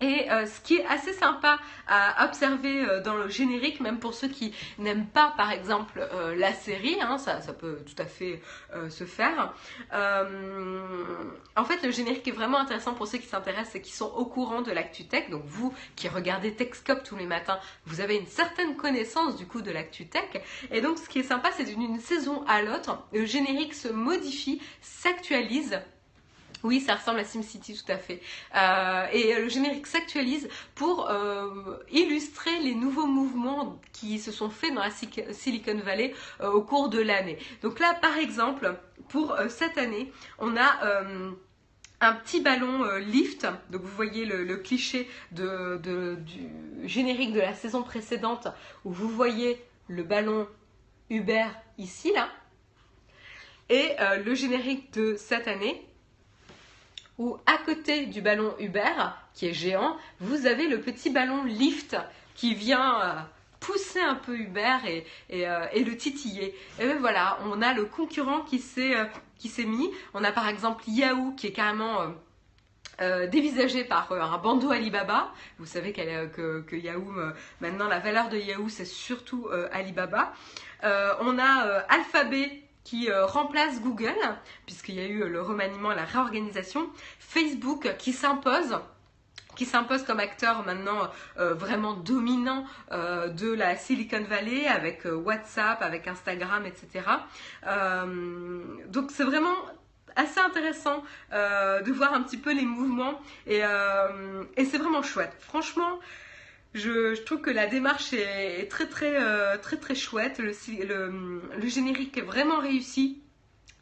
A: Et euh, ce qui est assez sympa à observer euh, dans le générique, même pour ceux qui n'aiment pas par exemple euh, la série, hein, ça, ça, peut tout à fait se faire. en fait, le générique est vraiment intéressant pour ceux qui s'intéressent et qui sont au courant de l'actu tech. Donc vous qui regardez Techscope tous les matins, vous avez une certaine connaissance du coup de l'actu tech. Et donc ce qui est sympa, c'est d'une saison à l'autre, le générique se modifie, s'actualise oui, ça ressemble à SimCity tout à fait. Euh, et le générique s'actualise pour euh, illustrer les nouveaux mouvements qui se sont faits dans la Silicon Valley euh, au cours de l'année. Donc là, par exemple, pour cette année, on a un petit ballon lift. Donc vous voyez le, cliché du générique de la saison précédente où vous voyez le ballon Uber ici là. Et le générique de cette année où à côté du ballon Uber, qui est géant, vous avez le petit ballon Lift qui vient euh, pousser un peu Uber et, euh, et, le titiller. Et bien voilà, on a le concurrent qui s'est euh, qui s'est mis. On a par exemple Yahoo qui est carrément dévisagé par un bandeau Alibaba. Vous savez que, que, Yahoo, maintenant la valeur de Yahoo c'est surtout Alibaba. on a Alphabet qui euh, remplace Google, puisqu'il y a eu le remaniement, la réorganisation, Facebook qui s'impose qui s'impose comme acteur maintenant euh, vraiment dominant euh, de la Silicon Valley avec WhatsApp, avec Instagram, etc. donc c'est vraiment assez intéressant de voir un petit peu les mouvements et, et c'est vraiment chouette. Franchement, je, trouve que la démarche est très très euh, très très chouette. Le, générique est vraiment réussi.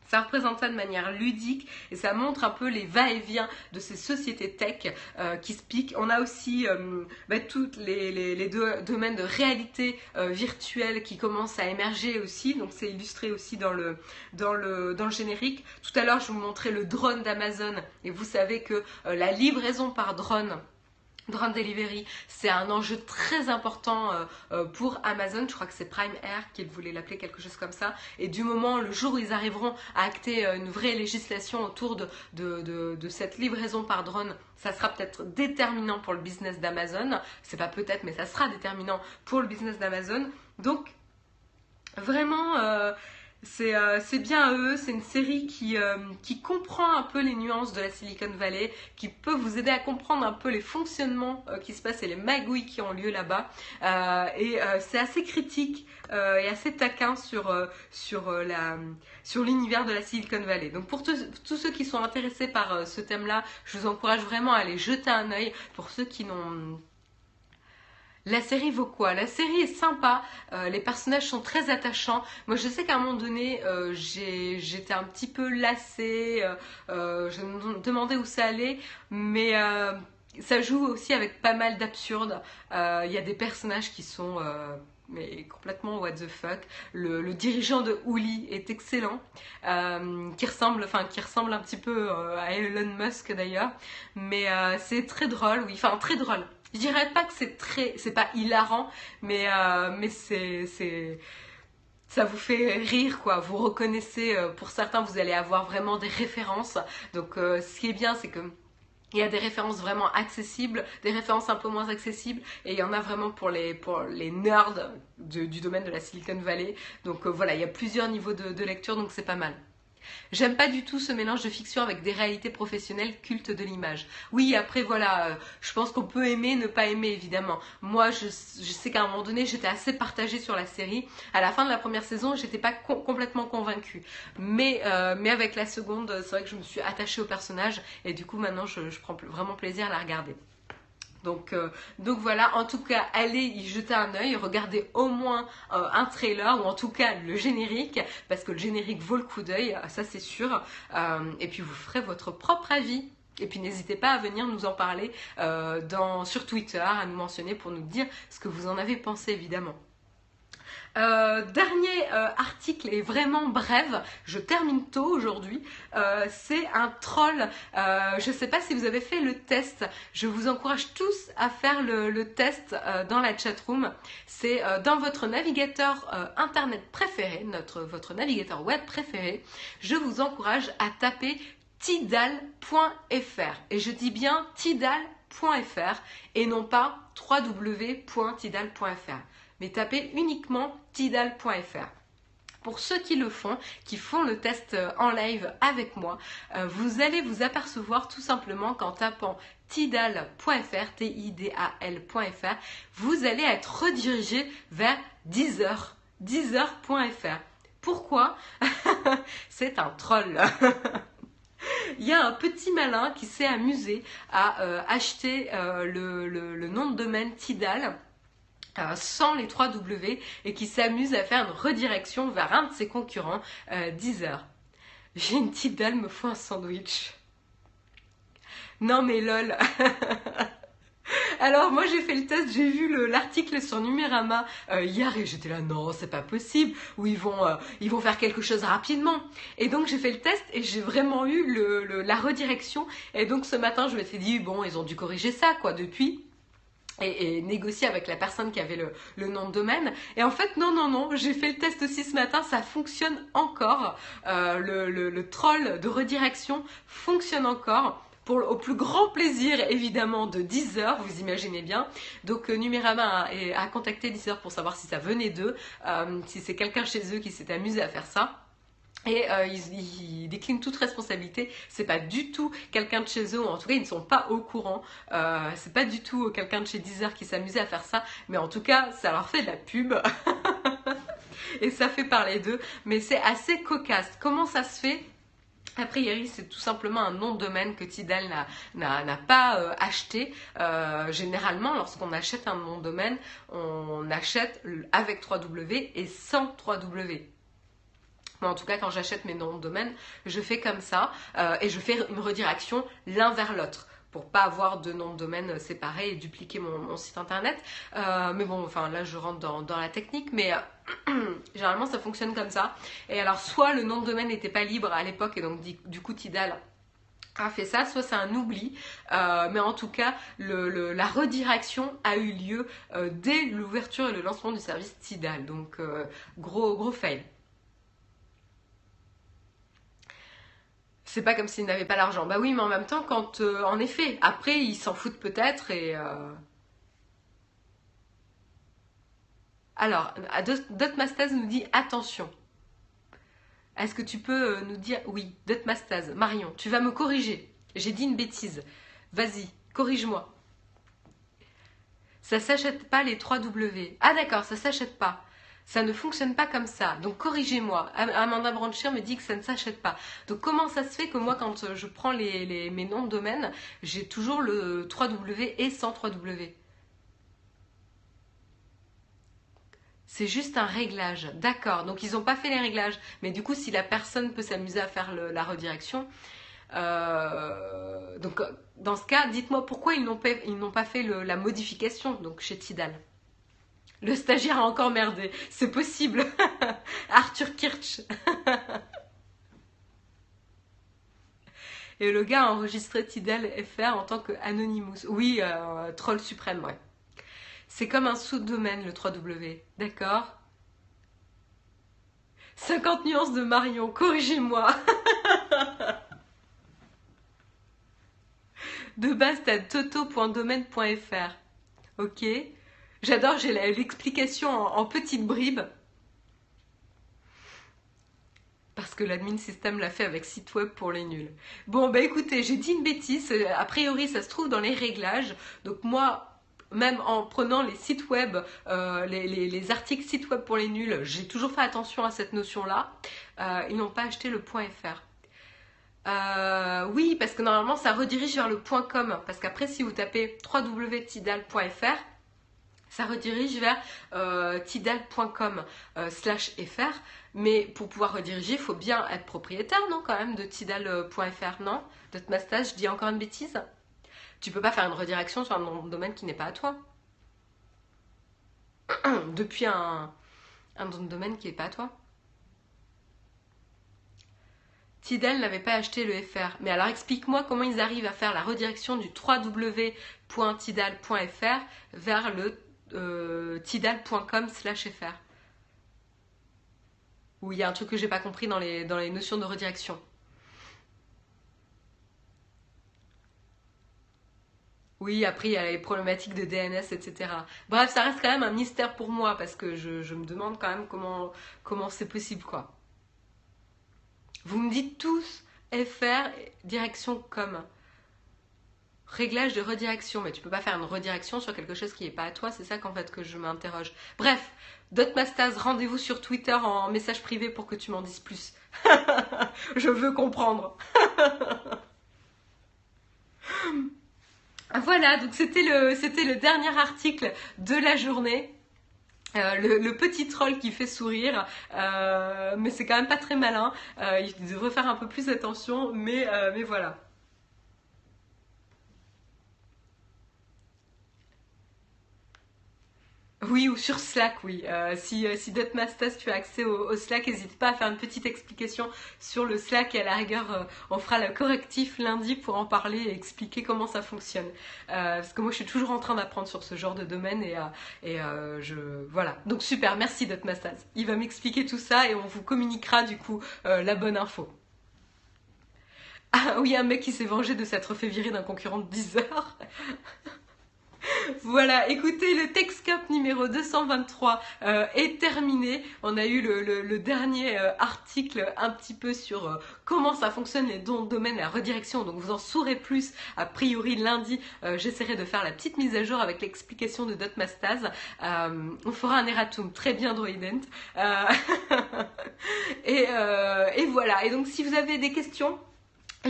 A: Ça représente ça de manière ludique et ça montre un peu les va-et-vient de ces sociétés tech euh, qui se piquent. On a aussi euh, bah, tous les, deux domaines de réalité virtuelle qui commencent à émerger aussi. Donc c'est illustré aussi dans le, dans, le, dans le générique. Tout à l'heure, je vous montrais le drone d'Amazon et vous savez que la livraison par drone Drone Delivery, c'est un enjeu très important euh, euh, pour Amazon. Je crois que c'est Prime Air qu'ils voulaient l'appeler quelque chose comme ça. Et du moment, le jour où ils arriveront à acter euh, une vraie législation autour de, de, cette livraison par drone, ça sera peut-être déterminant pour le business d'Amazon. C'est pas peut-être, mais ça sera déterminant pour le business d'Amazon. Donc, vraiment, c'est bien à eux, c'est une série qui, euh, qui comprend un peu les nuances de la Silicon Valley, qui peut vous aider à comprendre un peu les fonctionnements euh, qui se passent et les magouilles qui ont lieu là-bas. et c'est assez critique et assez taquin sur, sur, l'univers de la Silicon Valley. Donc pour tous, tous ceux qui sont intéressés par ce thème-là, je vous encourage vraiment à aller jeter un œil. Pour ceux qui n'ont la série vaut quoi? La série est sympa, euh, les personnages sont très attachants. Moi je sais qu'à un moment donné euh, j'étais un petit peu lassée, euh, je me demandais où ça allait, mais ça joue aussi avec pas mal d'absurde. Il y a des personnages qui sont mais complètement what the fuck. Le, dirigeant de Hooli est excellent, qui ressemble, enfin qui ressemble un petit peu à Elon Musk d'ailleurs, mais c'est très drôle, oui, enfin très drôle. Je dirais pas que c'est très, c'est pas hilarant, mais euh, c'est ça vous fait rire quoi. Vous reconnaissez, euh, pour certains, vous allez avoir vraiment des références. Donc euh, ce qui est bien, c'est que il y a des références vraiment accessibles, des références un peu moins accessibles, et il y en a vraiment pour les, pour les nerds du domaine de la Silicon Valley. Donc voilà, il y a plusieurs niveaux de lecture, donc c'est pas mal. J'aime pas du tout ce mélange de fiction avec des réalités professionnelles cultes de l'image. Oui, après voilà, euh, je pense qu'on peut aimer, ne pas aimer évidemment. Moi, je, sais qu'à un moment donné, j'étais assez partagée sur la série. À la fin de la première saison, j'étais pas complètement convaincue. Mais, euh, mais avec la seconde, c'est vrai que je me suis attachée au personnage et du coup maintenant, je prends vraiment plaisir à la regarder. Donc, euh, donc voilà, en tout cas, allez y jeter un œil, regardez au moins euh, un trailer ou en tout cas le générique, parce que le générique vaut le coup d'œil, ça c'est sûr. Euh, et puis vous ferez votre propre avis. Et puis n'hésitez pas à venir nous en parler sur Twitter, à nous mentionner pour nous dire ce que vous en avez pensé évidemment. Euh, dernier euh, article est vraiment bref, je termine tôt aujourd'hui. Euh, c'est un troll. je ne sais pas si vous avez fait le test. Je vous encourage tous à faire le, test dans la chat room. C'est dans votre navigateur internet préféré, notre, votre navigateur web préféré. Je vous encourage à taper tidal.fr. Et je dis bien tidal.fr et non pas www.tidal.fr mais tapez uniquement tidal.fr. Pour ceux qui le font, qui font le test euh, en live avec moi, euh, vous allez vous apercevoir tout simplement qu'en tapant tidal.fr, T-I-D-A-L.fr, vous allez être redirigé vers Deezer, Deezer.fr. Pourquoi? *laughs* C'est un troll. *laughs* Il y a un petit malin qui s'est amusé à euh, acheter le, nom de domaine Tidal sans les 3 W et qui s'amuse à faire une redirection vers un de ses concurrents, euh, Deezer. J'ai une petite dalle, me faut un sandwich. Non mais lol. *laughs* Alors moi j'ai fait le test, j'ai vu l'article sur Numérama euh, hier et j'étais là non c'est pas possible ou ils vont ils vont faire quelque chose rapidement et donc j'ai fait le test et j'ai vraiment eu la redirection et donc ce matin je m'étais dit bon ils ont dû corriger ça quoi depuis et, négocier avec la personne qui avait le, nom de domaine. Et en fait, non, non, non, j'ai fait le test aussi ce matin, ça fonctionne encore. Euh, le, troll de redirection fonctionne encore. Pour, au plus grand plaisir évidemment de Deezer, vous imaginez bien. Donc euh, Numérama a, contacté Deezer pour savoir si ça venait d'eux, euh, si c'est quelqu'un chez eux qui s'est amusé à faire ça. Et euh, ils, déclinent toute responsabilité. C'est pas du tout quelqu'un de chez eux, en tout cas ils ne sont pas au courant. Euh, c'est pas du tout quelqu'un de chez Deezer qui s'amusait à faire ça, mais en tout cas ça leur fait de la pub. *laughs* et ça fait parler d'eux, mais c'est assez cocasse. Comment ça se fait? A priori, c'est tout simplement un nom de domaine que Tidal n'a pas euh, acheté. Euh, généralement, lorsqu'on achète un nom de domaine, on achète avec 3W et sans 3W. Moi, en tout cas, quand j'achète mes noms de domaine, je fais comme ça euh, et je fais une redirection l'un vers l'autre pour pas avoir de nom de domaine séparés et dupliquer mon, site internet. Euh, mais bon, enfin là, je rentre dans, la technique, mais *clears throat* généralement, ça fonctionne comme ça. Et alors, soit le nom de domaine n'était pas libre à l'époque et donc du coup, Tidal a fait ça, soit c'est un oubli, euh, mais en tout cas, la redirection a eu lieu dès l'ouverture et le lancement du service Tidal. Donc, gros, gros fail. C'est pas comme s'ils n'avaient pas l'argent. Bah oui, mais en même temps, quand, euh, en effet, après, ils s'en foutent peut-être et. Euh... Alors, Dotmastaz nous dit attention. Est-ce que tu peux euh, nous dire oui, Dotmastaz, Marion, tu vas me corriger. J'ai dit une bêtise. Vas-y, corrige-moi. Ça s'achète pas les 3 W. Ah d'accord, ça s'achète pas. Ça ne fonctionne pas comme ça. Donc corrigez-moi. Amanda Branchier me dit que ça ne s'achète pas. Donc comment ça se fait que moi, quand euh, je prends les, mes noms de domaine, j'ai toujours le 3W et sans 3W C'est juste un réglage. D'accord. Donc ils n'ont pas fait les réglages. Mais du coup, si la personne peut s'amuser à faire la redirection, euh, donc dans ce cas, dites-moi pourquoi ils n'ont pas, fait la modification donc chez Tidal. Le stagiaire a encore merdé. C'est possible. *laughs* Arthur Kirch. Et le gars a enregistré Tidal FR en tant que Anonymous. Oui, euh, troll suprême, ouais. C'est comme un sous-domaine, le 3W. D'accord 50 nuances de Marion, corrigez-moi. *laughs* de base, t'as toto.domaine.fr. Ok J'adore, j'ai l'explication en, petites bribes. Parce que l'admin système l'a fait avec site web pour les nuls. Bon, bah écoutez, j'ai dit une bêtise. A priori, ça se trouve dans les réglages. Donc moi, même en prenant les sites web, euh, les, articles sites web pour les nuls, j'ai toujours fait attention à cette notion-là. Euh, ils n'ont pas acheté le .fr. Euh, oui, parce que normalement, ça redirige vers le .com. Parce qu'après, si vous tapez www.tidal.fr, ça redirige vers euh, tidal.com euh, slash fr. Mais pour pouvoir rediriger, il faut bien être propriétaire, non, quand même, de tidal.fr, non? De je dis encore une bêtise Tu peux pas faire une redirection sur un domaine qui n'est pas à toi. *clears throat* Depuis un, un domaine qui n'est pas à toi. Tidal n'avait pas acheté le FR. Mais alors explique-moi comment ils arrivent à faire la redirection du www.tidal.fr vers le euh, tidal.com slash fr. Où il y a un truc que j'ai pas compris dans les, notions de redirection. Oui, après il y a les problématiques de DNS, etc. Bref, ça reste quand même un mystère pour moi parce que je, me demande quand même comment comment c'est possible quoi. Vous me dites tous FR direction com réglage de redirection, mais tu peux pas faire une redirection sur quelque chose qui n'est pas à toi, c'est ça qu'en fait que je m'interroge. Bref, Dotmastaz, rendez-vous sur Twitter en message privé pour que tu m'en dises plus. *laughs* je veux comprendre. *laughs* voilà, donc c'était le, le dernier article de la journée. Euh, le, petit troll qui fait sourire, euh, mais c'est quand même pas très malin. Euh, il devrait faire un peu plus attention, mais, mais voilà. Oui, ou sur Slack, oui. Euh, si, euh, si tu as accès au, Slack, n'hésite pas à faire une petite explication sur le Slack et à la rigueur, euh, on fera le correctif lundi pour en parler et expliquer comment ça fonctionne. Parce que moi, je suis toujours en train d'apprendre sur ce genre de domaine et, et je... Voilà. Donc super, merci Dotmastaz. Il va m'expliquer tout ça et on vous communiquera du coup la bonne info. Ah oui, un mec qui s'est vengé de s'être fait virer d'un concurrent de 10 heures. *laughs* voilà, écoutez, le TextCup numéro 223 euh, est terminé. On a eu le, dernier euh, article un petit peu sur euh, comment ça fonctionne les dons de domaine, la redirection. Donc vous en saurez plus. A priori, lundi, j'essaierai de faire la petite mise à jour avec l'explication de Dotmastaz. on fera un erratum très bien droident. *laughs* et voilà. Et donc si vous avez des questions,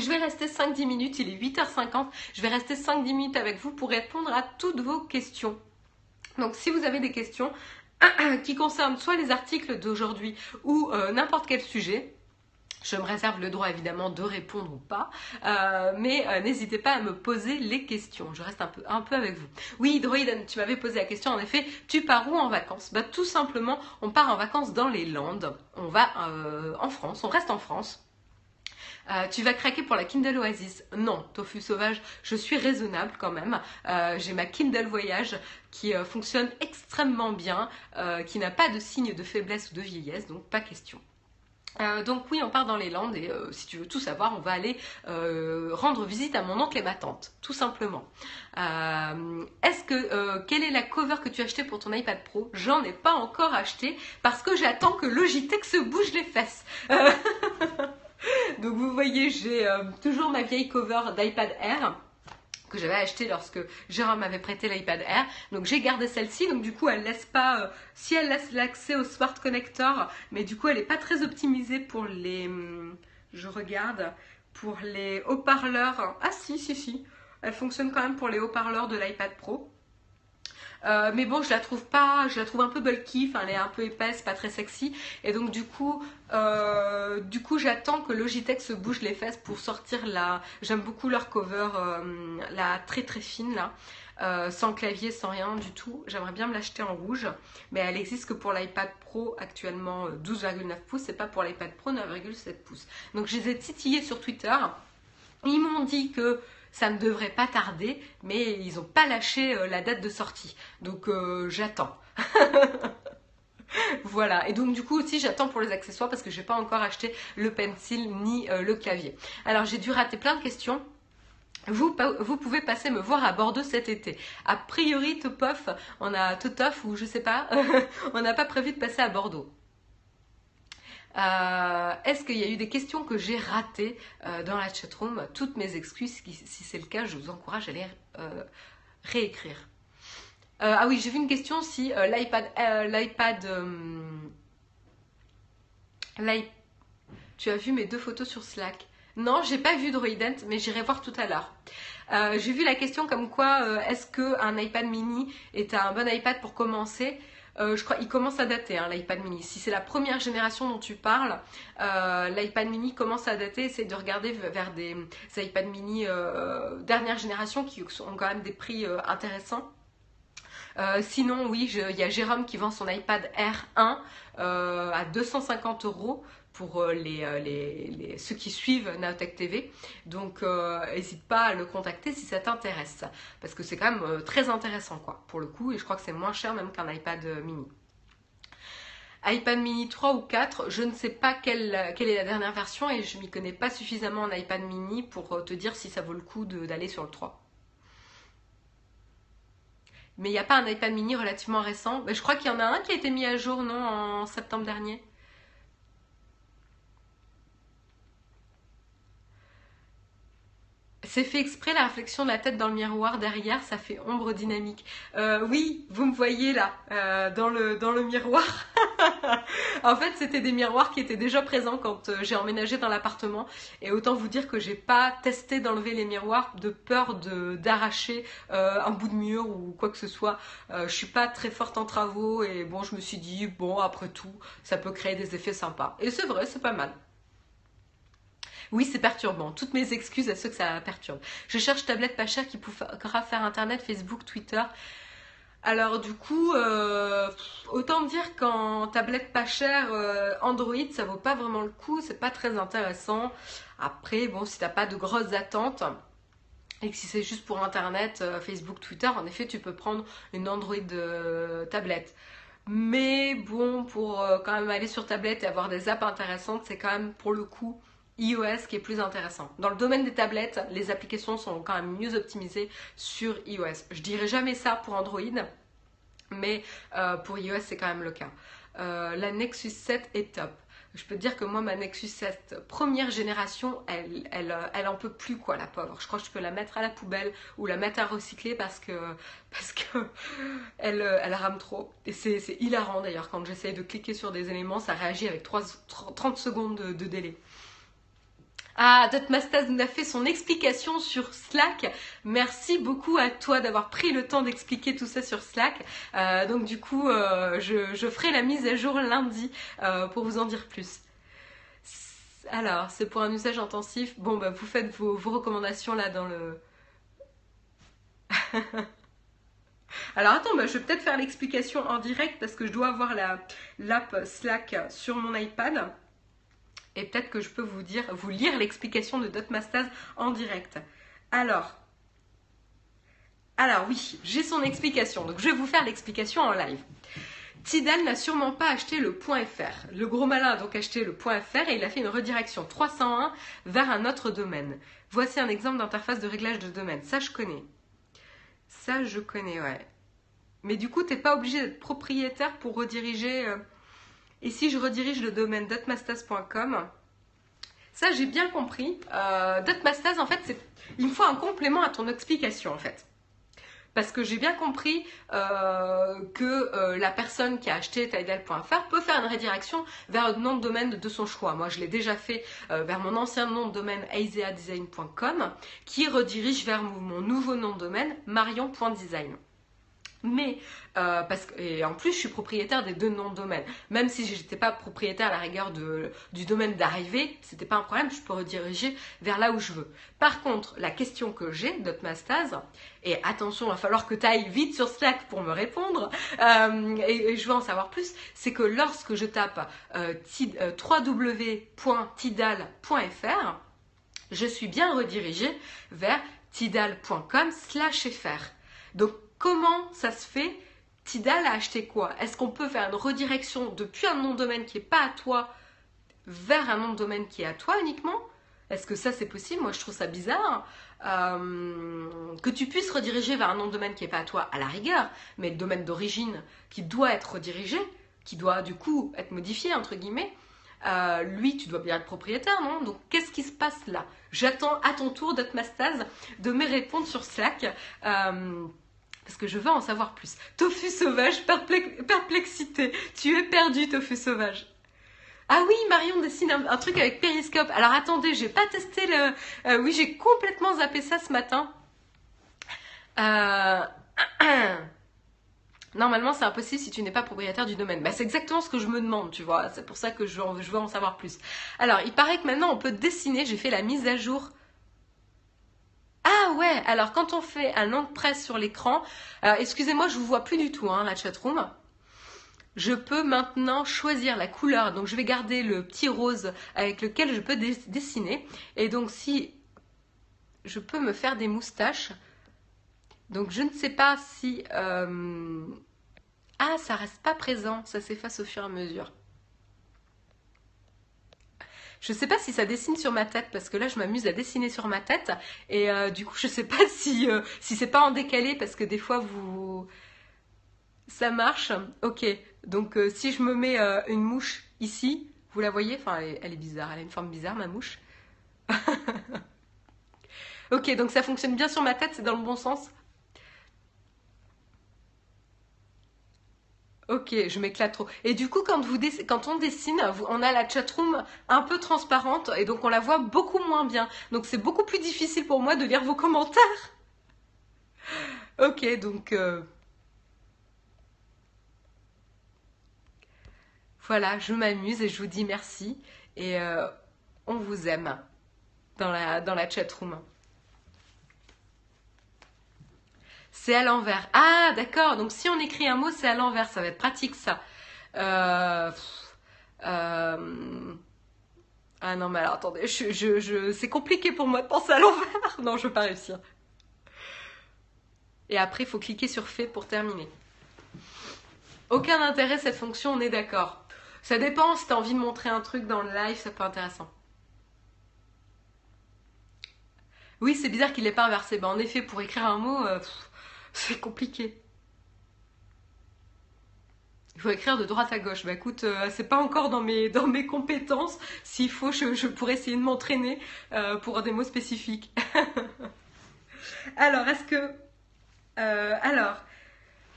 A: je vais rester 5-10 minutes, il est 8h50. Je vais rester 5-10 minutes avec vous pour répondre à toutes vos questions. Donc si vous avez des questions, *clears throat* qui concerne soit les articles d'aujourd'hui ou n'importe quel sujet. Je me réserve le droit évidemment de répondre ou pas, euh, mais euh, n'hésitez pas à me poser les questions. Je reste un peu, avec vous. Oui, Droïden, tu m'avais posé la question en effet, tu pars où en vacances? Bah tout simplement, on part en vacances dans les Landes. On va euh, en France, on reste en France. Tu vas craquer pour la Kindle Oasis Non, Tofu Sauvage, je suis raisonnable quand même. J'ai ma Kindle Voyage qui fonctionne extrêmement bien, qui n'a pas de signe de faiblesse ou de vieillesse, donc pas question. Euh, donc oui, on part dans les Landes et euh, si tu veux tout savoir, on va aller euh, rendre visite à mon oncle et ma tante, tout simplement. Est-ce que quelle est la cover que tu as acheté pour ton iPad Pro? J'en ai pas encore acheté parce que j'attends que Logitech se bouge les fesses. *laughs* *laughs* donc vous voyez, j'ai toujours ma vieille cover d'iPad Air que j'avais acheté lorsque Jérôme m'avait prêté l'iPad Air. Donc j'ai gardé celle-ci. Donc du coup, elle laisse pas, euh, si elle laisse l'accès au Smart Connector, mais du coup, elle n'est pas très optimisée pour les, hum, je regarde, pour les haut-parleurs. Ah si, si, si. Elle fonctionne quand même pour les haut-parleurs de l'iPad Pro. Euh, mais bon, je la trouve pas, je la trouve un peu bulky, enfin elle est un peu épaisse, pas très sexy. Et donc du coup, euh, du coup j'attends que Logitech se bouge les fesses pour sortir la. J'aime beaucoup leur cover, euh, la très très fine là. sans clavier, sans rien du tout. J'aimerais bien me l'acheter en rouge, mais elle existe que pour l'iPad Pro actuellement 12,9 pouces, c'est pas pour l'iPad Pro 9,7 pouces. Donc je les ai titillés sur Twitter. Ils m'ont dit que ça ne devrait pas tarder, mais ils n'ont pas lâché euh, la date de sortie. Donc euh, j'attends. *laughs* voilà, et donc du coup aussi j'attends pour les accessoires parce que je n'ai pas encore acheté le pencil ni euh, le clavier. Alors j'ai dû rater plein de questions. Vous, vous, pouvez passer me voir à Bordeaux cet été. A priori, Topoff, on a Totoff ou je sais pas, *laughs* on n'a pas prévu de passer à Bordeaux. Euh, est-ce qu'il y a eu des questions que j'ai ratées euh, dans la chatroom? Toutes mes excuses, si c'est le cas, je vous encourage à les euh, réécrire. ah oui, j'ai vu une question si l'iPad... l'iPad... tu as vu mes deux photos sur Slack? Non, j'ai pas vu Droident, mais j'irai voir tout à l'heure. j'ai vu la question comme quoi est-ce qu'un iPad mini est un bon iPad pour commencer? Je crois il commence à dater hein, l'iPad mini. Si c'est la première génération dont tu parles, euh, l'iPad mini commence à dater. Essaye de regarder vers des, iPad mini euh, dernière génération qui ont quand même des prix intéressants. Sinon, oui, il y a Jérôme qui vend son iPad R1 à 250 euros pour euh, euh, ceux qui suivent Naotech TV. Donc n'hésite euh, pas à le contacter si ça t'intéresse. Parce que c'est quand même très intéressant quoi, pour le coup. Et je crois que c'est moins cher même qu'un iPad mini. iPad mini 3 ou 4, je ne sais pas quelle, quelle est la dernière version et je m'y connais pas suffisamment en iPad mini pour te dire si ça vaut le coup d'aller sur le 3 mais il n'y a pas un iPad mini relativement récent. Je crois qu'il y en a un qui a été mis à jour, non, en septembre dernier. C'est fait exprès la réflexion de la tête dans le miroir derrière, ça fait ombre dynamique. Euh, oui, vous me voyez là, euh, dans, le, dans le miroir. *laughs* en fait, c'était des miroirs qui étaient déjà présents quand euh, j'ai emménagé dans l'appartement. Et autant vous dire que j'ai pas testé d'enlever les miroirs de peur d'arracher un bout de mur ou quoi que ce soit. je suis pas très forte en travaux et bon, je me suis dit, bon, après tout, ça peut créer des effets sympas. Et c'est vrai, c'est pas mal. Oui, c'est perturbant. Toutes mes excuses à ceux que ça perturbe. Je cherche tablette pas chère qui pourra faire Internet, Facebook, Twitter. Alors du coup, euh, autant dire qu'en tablette pas chère, euh, Android, ça vaut pas vraiment le coup, c'est pas très intéressant. Après, bon, si t'as pas de grosses attentes, et que si c'est juste pour Internet, euh, Facebook, Twitter, en effet, tu peux prendre une Android tablette. Mais bon, pour quand même aller sur tablette et avoir des apps intéressantes, c'est quand même pour le coup iOS qui est plus intéressant. Dans le domaine des tablettes, les applications sont quand même mieux optimisées sur iOS. Je dirais jamais ça pour Android, mais euh, pour iOS c'est quand même le cas. Euh, la Nexus 7 est top. Je peux te dire que moi, ma Nexus 7 première génération, elle, elle, en peut plus quoi, la pauvre. Je crois que je peux la mettre à la poubelle ou la mettre à recycler parce que, *laughs* elle, elle rame trop. Et c'est hilarant d'ailleurs quand j'essaye de cliquer sur des éléments, ça réagit avec 3, 30 secondes de délai. Ah, Dotmastas nous a fait son explication sur Slack. Merci beaucoup à toi d'avoir pris le temps d'expliquer tout ça sur Slack. Euh, donc du coup, euh, je, ferai la mise à jour lundi euh, pour vous en dire plus. Alors, c'est pour un usage intensif. Bon, bah, vous faites vos, recommandations là dans le... *laughs* Alors attends, bah, je vais peut-être faire l'explication en direct parce que je dois avoir l'app Slack sur mon iPad et peut-être que je peux vous dire, vous lire l'explication de Dotmastaz en direct. Alors, alors oui, j'ai son explication, donc je vais vous faire l'explication en live. Tidal n'a sûrement pas acheté le .fr. Le gros malin a donc acheté le .fr et il a fait une redirection 301 vers un autre domaine. Voici un exemple d'interface de réglage de domaine. Ça, je connais. Ça, je connais, ouais. Mais du coup, tu n'es pas obligé d'être propriétaire pour rediriger... Euh, et si je redirige le domaine dotmastaz.com, ça j'ai bien compris. Euh, en fait, il me faut un complément à ton explication en fait. Parce que j'ai bien compris euh, que euh, la personne qui a acheté Tidal.fr peut faire une redirection vers un nom de domaine de son choix. Moi, je l'ai déjà fait vers mon ancien nom de domaine aiseadesign.com qui redirige vers mon nouveau nom de domaine marion.design. Mais, euh, parce que, et en plus, je suis propriétaire des deux noms de domaine. Même si je n'étais pas propriétaire à la rigueur de, du domaine d'arrivée, ce n'était pas un problème, je peux rediriger vers là où je veux. Par contre, la question que j'ai, Dotmastaz, et attention, il va falloir que tu ailles vite sur Slack pour me répondre, euh, et, je veux en savoir plus, c'est que lorsque je tape euh, www.tidal.fr, je suis bien redirigée vers tidal.com slash fr. Donc, Comment ça se fait Tidal a acheté quoi Est-ce qu'on peut faire une redirection depuis un nom de domaine qui n'est pas à toi vers un nom de domaine qui est à toi uniquement Est-ce que ça c'est possible Moi je trouve ça bizarre. Euh, que tu puisses rediriger vers un nom de domaine qui n'est pas à toi à la rigueur, mais le domaine d'origine qui doit être redirigé, qui doit du coup être modifié entre guillemets, euh, lui tu dois bien être propriétaire, non? Donc qu'est-ce qui se passe là? J'attends à ton tour d'Atmastase de me répondre sur Slack. Euh, parce que je veux en savoir plus. Tofu sauvage, perplexité. Tu es perdu, tofu sauvage. Ah oui, Marion dessine un, truc avec périscope. Alors attendez, j'ai pas testé le. Euh, oui, j'ai complètement zappé ça ce matin. Euh, *clears throat* normalement, c'est impossible si tu n'es pas propriétaire du domaine. Bah, c'est exactement ce que je me demande, tu vois. C'est pour ça que je, je veux en savoir plus. Alors, il paraît que maintenant on peut dessiner. J'ai fait la mise à jour ah ouais, alors quand on fait un nom de presse sur l'écran, excusez-moi, je vous vois plus du tout, hein, la chatroom. Je peux maintenant choisir la couleur, donc je vais garder le petit rose avec lequel je peux dessiner. Et donc si je peux me faire des moustaches, donc je ne sais pas si... Euh, ah, ça reste pas présent, ça s'efface au fur et à mesure. Je sais pas si ça dessine sur ma tête parce que là je m'amuse à dessiner sur ma tête et euh, du coup je sais pas *laughs* si euh, si c'est pas en décalé parce que des fois vous ça marche. Ok, donc euh, si je me mets une mouche ici, vous la voyez? Enfin elle est, bizarre, elle a une forme bizarre ma mouche. *laughs* ok, donc ça fonctionne bien sur ma tête, c'est dans le bon sens? Ok, je m'éclate trop. Et du coup, quand, on dessine, on a la chatroom un peu transparente et donc on la voit beaucoup moins bien. Donc c'est beaucoup plus difficile pour moi de lire vos commentaires. Ok, donc... Euh, voilà, je m'amuse et je vous dis merci. Et euh, on vous aime dans la, dans la chatroom. C'est à l'envers. Ah, d'accord. Donc si on écrit un mot, c'est à l'envers. Ça va être pratique, ça. Euh, euh, ah non, mais alors attendez, c'est compliqué pour moi de penser à l'envers. *laughs* Non, je ne veux pas réussir. Et après, il faut cliquer sur fait pour terminer. Aucun intérêt cette fonction, on est d'accord. Ça dépend si tu envie de montrer un truc dans le live, ça peut être intéressant. Oui, c'est bizarre qu'il n'ait pas inversé. Ben, en effet, pour écrire un mot, euh, c'est compliqué. Il faut écrire de droite à gauche. Bah écoute, euh, c'est pas encore dans mes, dans mes compétences. S'il faut, je, pourrais essayer de m'entraîner euh, pour des mots spécifiques. *laughs* alors, est-ce que. Euh, alors,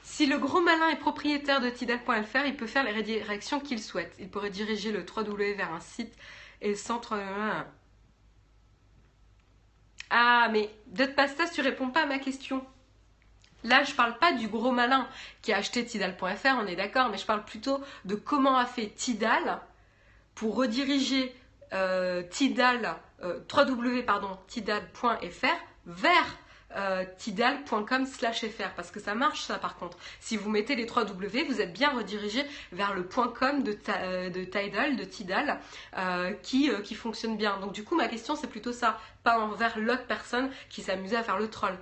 A: si le gros malin est propriétaire de Tidal.fr, il peut faire les redirections qu'il souhaite. Il pourrait diriger le 3W vers un site et le centre. Ah, mais Dot Pastas, tu réponds pas à ma question. Là, je parle pas du gros malin qui a acheté Tidal.fr, on est d'accord, mais je parle plutôt de comment a fait Tidal pour rediriger euh, Tidal, euh, www.tidal.fr vers euh, tidal.com slash fr parce que ça marche ça par contre. Si vous mettez les 3 W, vous êtes bien redirigé vers le .com de, de Tidal, de Tidal, qui, qui fonctionne bien. Donc du coup, ma question c'est plutôt ça, pas envers l'autre personne qui s'amusait à faire le troll.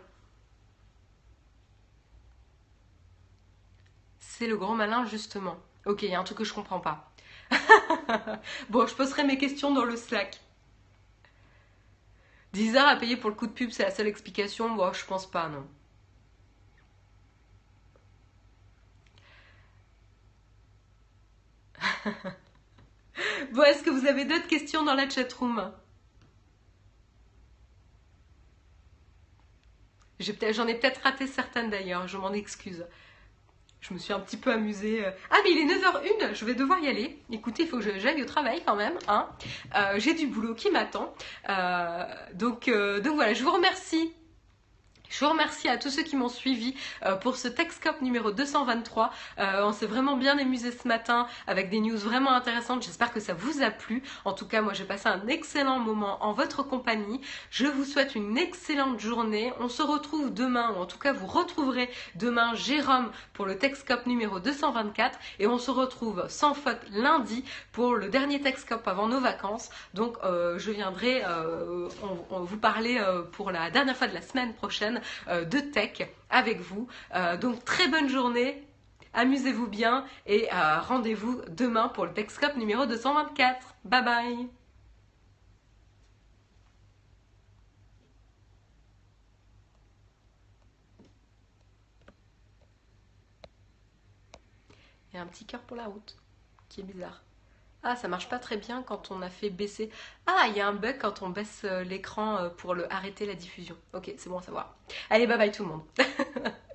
A: C'est le grand malin, justement. Ok, il y a un truc que je comprends pas. *laughs* bon, je poserai mes questions dans le Slack. Deezer a payé pour le coup de pub, c'est la seule explication. Bon, je pense pas, non. *laughs* bon, est-ce que vous avez d'autres questions dans la chatroom? J'en ai peut-être raté certaines d'ailleurs, je m'en excuse. Je me suis un petit peu amusée. Euh. Ah mais il est 9h01, je vais devoir y aller. Écoutez, il faut que j'aille au travail quand même. Hein. Euh, j'ai du boulot qui m'attend. Euh, donc, donc voilà, je vous remercie je vous remercie à tous ceux qui m'ont suivi euh, pour ce Texcop numéro 223. Euh, on s'est vraiment bien amusé ce matin avec des news vraiment intéressantes. J'espère que ça vous a plu. En tout cas, moi j'ai passé un excellent moment en votre compagnie. Je vous souhaite une excellente journée. On se retrouve demain, ou en tout cas vous retrouverez demain Jérôme pour le Texcop numéro 224. Et on se retrouve sans faute lundi pour le dernier Texcop avant nos vacances. Donc euh, je viendrai vous parler pour la dernière fois de la semaine prochaine euh, de tech avec vous. Euh, donc très bonne journée, amusez-vous bien et euh, rendez-vous demain pour le Techscope numéro 224. Bye bye Il y a un petit cœur pour la route, qui est bizarre. Ah, ça marche pas très bien quand on a fait baisser. Ah, il y a un bug quand on baisse euh, l'écran euh, pour arrêter la diffusion. Ok, c'est bon à savoir. Allez, bye bye tout le monde. *laughs*